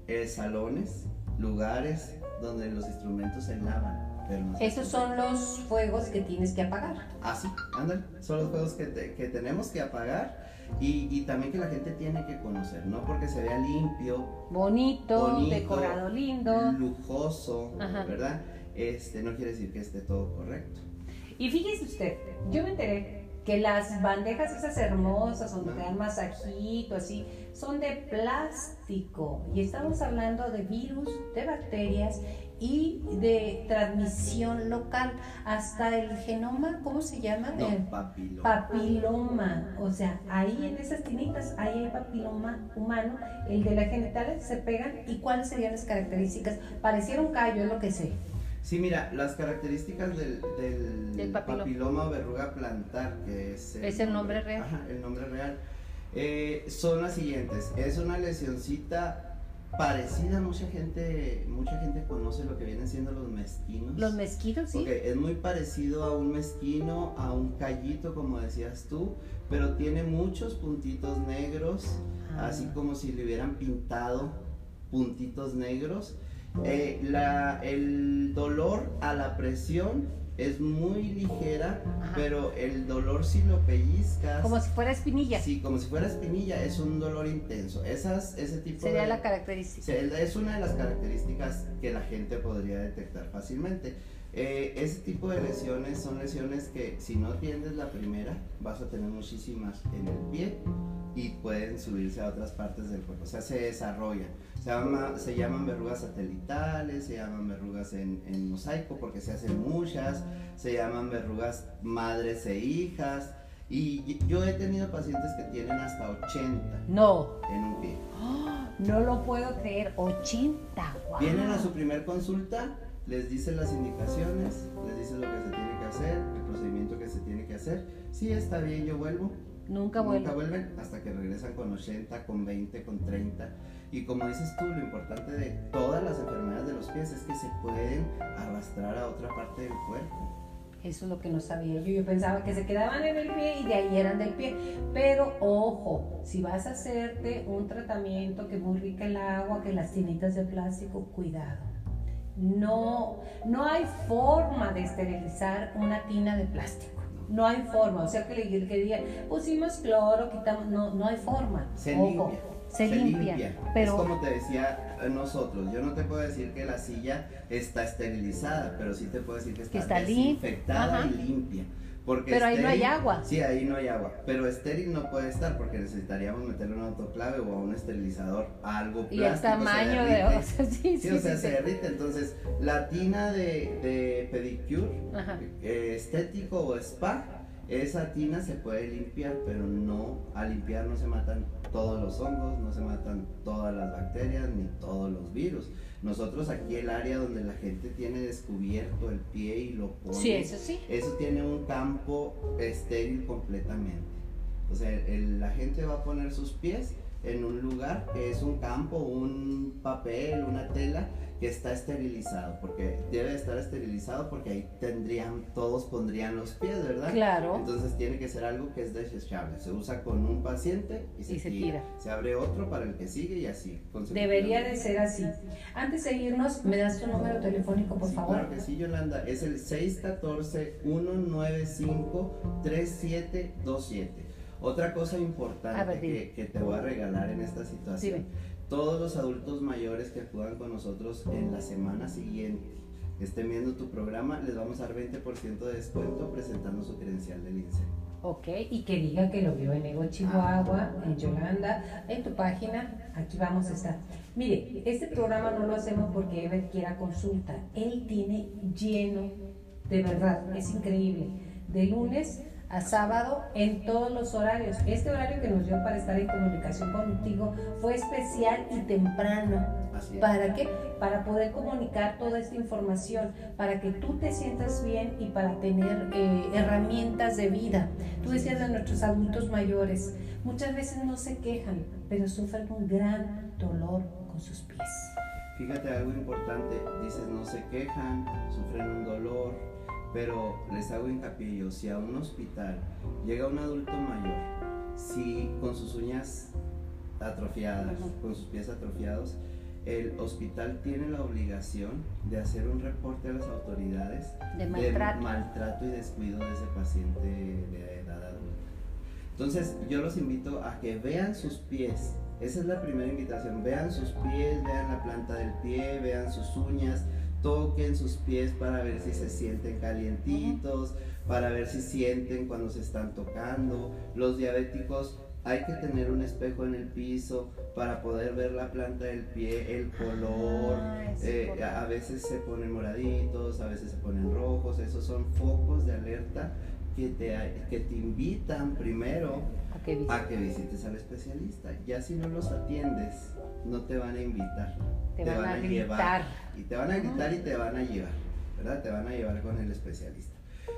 eh, salones, lugares donde los instrumentos se lavan. Esos son los fuegos que tienes que apagar. Ah, sí, ándale. Son los fuegos que, que tenemos que apagar y, y, también que la gente tiene que conocer, no porque se vea limpio, bonito, decorado lindo, lujoso, ¿verdad? Este no quiere decir que esté todo correcto. Y fíjese usted, yo me enteré que las bandejas esas hermosas donde te dan masajito, así, son de plástico. Y estamos hablando de virus, de bacterias y de transmisión local. Hasta el genoma, ¿cómo se llama? el papiloma. papiloma. O sea, ahí en esas tinitas, ahí hay papiloma humano. El de las genitales se pegan. ¿Y cuáles serían las características? Pareciera un callo, es lo que sé. Sí, mira, las características del, del, papiloma. o verruga plantar, que es el, ¿Es el nombre, real. Ajá, el nombre real. Eh, son las siguientes. Es una lesioncita parecida, mucha gente, mucha gente conoce lo que vienen siendo los mezquinos. Los mezquinos, sí. es muy parecido a un mezquino, a un callito, como decías tú, pero tiene muchos puntitos negros, ah. así como si le hubieran pintado puntitos negros eh, la, el dolor a la presión es muy ligera, pero el dolor si lo pellizcas. Como si fuera espinilla. Sí, como si fuera espinilla, es un dolor intenso. Esas, ese tipo Sería la característica. Es una de las características que la gente podría detectar fácilmente. Eh, ese tipo de lesiones son lesiones que si no atiendes la primera, vas a tener muchísimas en el pie y pueden subirse a otras partes del cuerpo. O sea, se desarrollan. Se, se llaman verrugas satelitales, se llaman verrugas en, en, mosaico porque se hacen muchas, se llaman verrugas madres e hijas. Y yo he tenido pacientes que tienen hasta 80 no. en un pie. (gasps) no lo puedo creer, 80. Vienen a su primer consulta, les dicen las indicaciones, les dicen lo que se tiene que hacer, el procedimiento que se tiene que hacer. Sí, está bien, yo vuelvo. Nunca vuelven. Nunca vuelven hasta que regresan con 80, con 20, con 30 y como dices tú, lo importante de todas las enfermedades de los pies es que se pueden arrastrar a otra parte del cuerpo. Eso es lo que no sabía yo. Yo pensaba que se quedaban en el pie y de ahí eran del pie. Pero ojo, si vas a hacerte un tratamiento que muy rica el agua, que las tinitas de plástico, cuidado. No, no hay forma de esterilizar una tina de plástico. No hay forma. O sea que le que diga, pusimos cloro, quitamos. No, no hay forma. Se limpia se, limpia, Pero... Es como te decía eh, nosotros, yo no te puedo decir que la silla está esterilizada, pero sí te puedo decir que está, desinfectada y limpia. Porque pero ahí no hay agua. Sí, ahí no hay agua. Pero estéril no puede estar porque necesitaríamos meterle un autoclave o a un esterilizador, algo plástico. Y el tamaño de. (laughs) O sea, sí, sí, o sea, se derrite. Entonces, la tina de, de pedicure, eh, estético o spa, Esa tina se puede limpiar, pero no, al limpiar no se matan todos los hongos, no se matan todas las bacterias ni todos los virus. Nosotros aquí el área donde la gente tiene descubierto el pie y lo pone, Sí, eso sí. eso tiene un campo estéril completamente. O sea, el- la gente va a poner sus pies en un lugar que es un campo, un papel, una tela que está esterilizado, porque debe estar esterilizado porque ahí tendrían, todos pondrían los pies, ¿verdad? Claro. Entonces tiene que ser algo que es desechable. Se usa con un paciente y se, Y se tira. tira. Se abre otro para el que sigue y así. Debería de ser así. Antes de irnos, ¿me das tu número telefónico, por Sí, favor? Claro que sí, Yolanda. Es el 614-195-3727. Otra cosa importante ver, que, que te voy a regalar en esta situación. Dime. Todos los adultos mayores que acudan con nosotros en la semana siguiente, estén viendo tu programa, les vamos a dar 20% de descuento presentando su credencial del INSEE. Ok, y que diga que lo vio en Ego Chihuahua, en Yolanda, en tu página, aquí vamos a estar. Mire, este programa no lo hacemos porque Ever quiera consulta, él tiene lleno, de verdad, es increíble, de lunes a sábado en todos los horarios. Este horario que nos dio para estar en comunicación contigo fue especial y temprano. Así. ¿Para qué? Para poder comunicar toda esta información, para que tú te sientas bien y para tener eh, herramientas de vida. Tú decías de nuestros adultos mayores, muchas veces no se quejan, pero sufren un gran dolor con sus pies. Fíjate algo importante, dices no se quejan, sufren un dolor, pero les hago hincapié yo, si a un hospital llega un adulto mayor, si con sus uñas atrofiadas, Ujú. con sus pies atrofiados, el hospital tiene la obligación de hacer un reporte a las autoridades De de maltrato. maltrato y descuido de ese paciente de edad adulta. Entonces yo los invito a que vean sus pies. Esa es la primera invitación. Vean sus pies, vean la planta del pie, vean sus uñas, toquen sus pies para ver si se sienten calientitos, para ver si sienten cuando se están tocando. Los diabéticos hay que tener un espejo en el piso para poder ver la planta del pie, el color. Ah, es Eh, a veces se ponen moraditos, a veces se ponen rojos, esos son focos de alerta que te, que te invitan primero a que visites al especialista. Ya si no los atiendes, no te van a invitar, Te van a gritar. y te van a gritar y te van a llevar, ¿verdad? Te van a llevar con el especialista.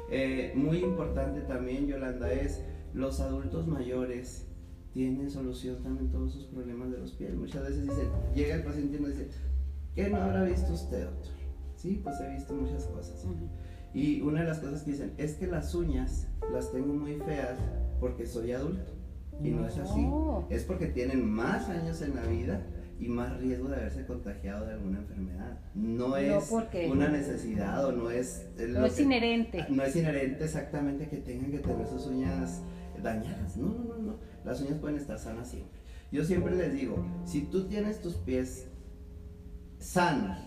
Eh, muy importante también, Yolanda, es los adultos mayores tienen solución también todos sus problemas de los pies. Muchas veces dicen, llega el paciente y nos dice, ¿qué no habrá visto usted, doctor? Sí, pues he visto muchas cosas. Ujú. Y una de las cosas que dicen es que las uñas las tengo muy feas porque soy adulto. Y no es así. No. Es porque tienen más años en la vida y más riesgo de haberse contagiado de alguna enfermedad. No No es porque- una necesidad o no es... No es que- inherente. No es inherente exactamente que tengan que tener sus uñas dañadas. No, no, no, no. Las uñas pueden estar sanas siempre. Yo siempre les digo, si tú tienes tus pies sanos,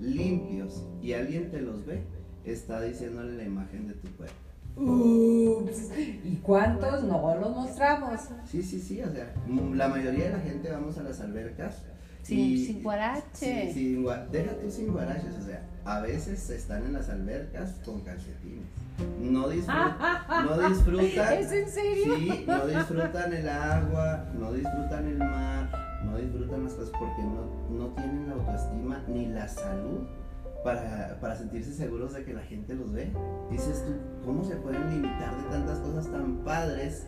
limpios y alguien te los ve, está diciéndole la imagen de tu cuerpo. Ups. ¿Y cuántos no los mostramos? Sí, sí, sí, o sea, la mayoría de la gente vamos a las albercas. Sin, y- sin guarache. Sí, sin deja tú sin guaraches, o sea, a veces están en las albercas con calcetines. No, disfrutan, (laughs) no disfrutan. ¿Es en serio? Sí, no disfrutan el agua, no disfrutan el mar, no disfrutan las cosas porque no, no tienen la autoestima ni la salud para, para sentirse seguros de que la gente los ve. Dices tú, ¿cómo se pueden limitar de tantas cosas tan padres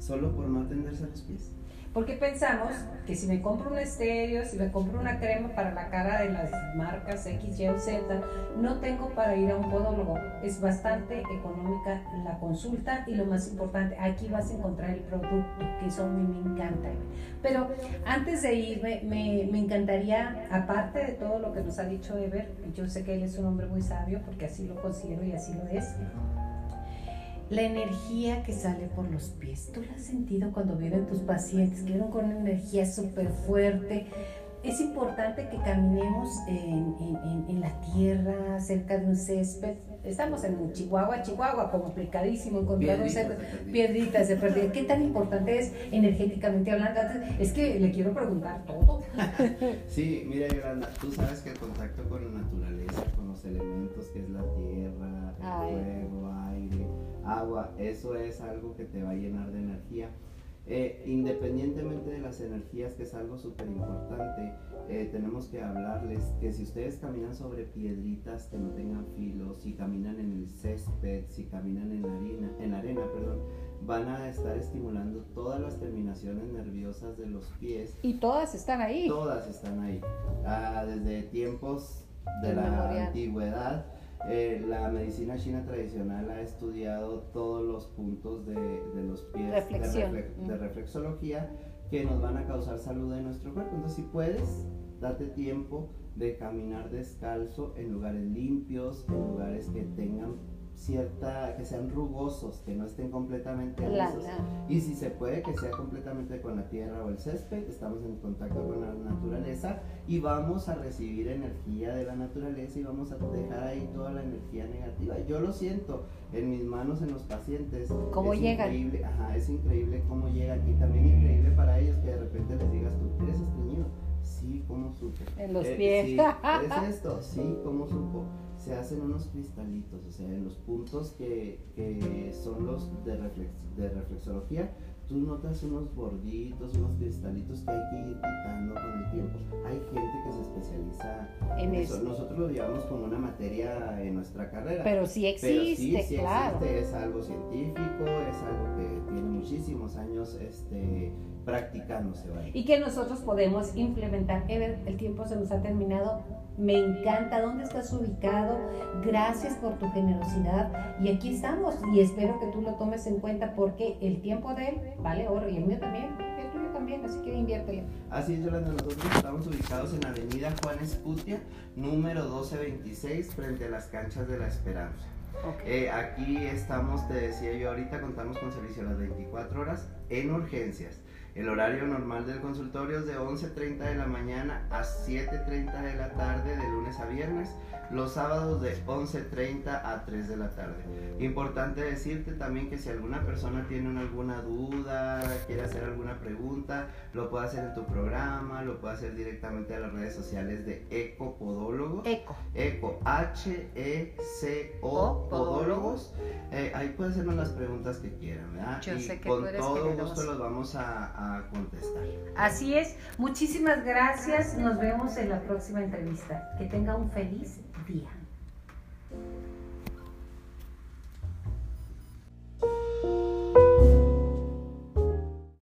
solo por no atenderse a los pies? Porque pensamos que si me compro un estéreo, si me compro una crema para la cara de las marcas X, Y o Z, no tengo para ir a un podólogo. Es bastante económica la consulta y lo más importante, aquí vas a encontrar el producto, que eso a mí me encanta. Pero antes de irme, me, me encantaría, aparte de todo lo que nos ha dicho Ever, yo sé que él es un hombre muy sabio porque así lo considero y así lo es, la energía que sale por los pies. ¿Tú la has sentido cuando vienen tus pacientes que vienen con una energía súper fuerte? Es importante que caminemos en, en- en- en la tierra, cerca de un césped. Estamos en Chihuahua, Chihuahua, complicadísimo encontrar un césped. Piedritas de perdida. ¿Qué tan importante es energéticamente hablando? Es que le quiero preguntar todo. (laughs) Sí, mira Yolanda, tú sabes que el contacto con la naturaleza, con los elementos que es la tierra, el Ay. fuego, agua, eso es algo que te va a llenar de energía. Eh, independientemente de las energías, que es algo súper importante, eh, tenemos que hablarles que si ustedes caminan sobre piedritas que no tengan filo, si caminan en el césped, si caminan en la arena, en arena perdón, van a estar estimulando todas las terminaciones nerviosas de los pies. Y todas están ahí. Todas están ahí. Ah, desde tiempos de la antigüedad eh, la medicina china tradicional ha estudiado todos los puntos de, los pies de, reflexología que nos van a causar salud en nuestro cuerpo. Entonces, si puedes, date tiempo de caminar descalzo en lugares limpios, en lugares que tengan cierta, que sean rugosos, que no estén completamente lisos. Y si se puede, que sea completamente con la tierra o el césped, estamos en contacto con la naturaleza y vamos a recibir energía de la naturaleza y vamos a dejar ahí toda la energía negativa. Yo lo siento en mis manos, en los pacientes. ¿Cómo es llegan? Increíble, ajá, es increíble cómo llegan y también increíble para ellos que de repente les digas, tú eres estreñido. Sí, ¿cómo supo? En los eh, pies. Sí, (laughs) ¿Es esto? Sí, ¿cómo supo? Se hacen unos cristalitos, o sea, en los puntos que, que son los de, reflex, de reflexología, tú notas unos borditos, unos cristalitos que hay que ir quitando con el tiempo. Hay gente que se especializa en, eso. Nosotros lo llevamos como una materia en nuestra carrera. Pero sí existe, sí, sí claro. Existe, es algo científico, es algo que tiene muchísimos años este, practicándose. Y que nosotros podemos implementar. Ever, el tiempo se nos ha terminado me encanta dónde estás ubicado. Gracias por tu generosidad. Y aquí estamos. Y espero que tú lo tomes en cuenta porque el tiempo de él vale oro y el mío también. El tuyo también. Así que inviértelo. Así es, Yolanda. Nosotros estamos ubicados en Avenida Juan Escutia, número 1226, frente a las canchas de la Esperanza. Eh, aquí estamos, te decía yo ahorita, contamos con servicio a las 24 horas en urgencias. El horario normal del consultorio es de 11.30 de la mañana a 7.30 de la tarde de lunes a viernes los sábados de 11.30 a 3 de la tarde. Importante decirte también que si alguna persona tiene alguna duda, quiere hacer alguna pregunta, lo puede hacer en tu programa, lo puede hacer directamente a las redes sociales de Eco Podólogos. Eco. Eco, H-E-C-O, Podólogos. Eh, ahí puede hacernos las preguntas que quieran, ¿verdad? Yo sé que con todo gusto los vamos a, contestar. Así es. Muchísimas gracias. Nos vemos en la próxima entrevista. Que tenga un feliz día.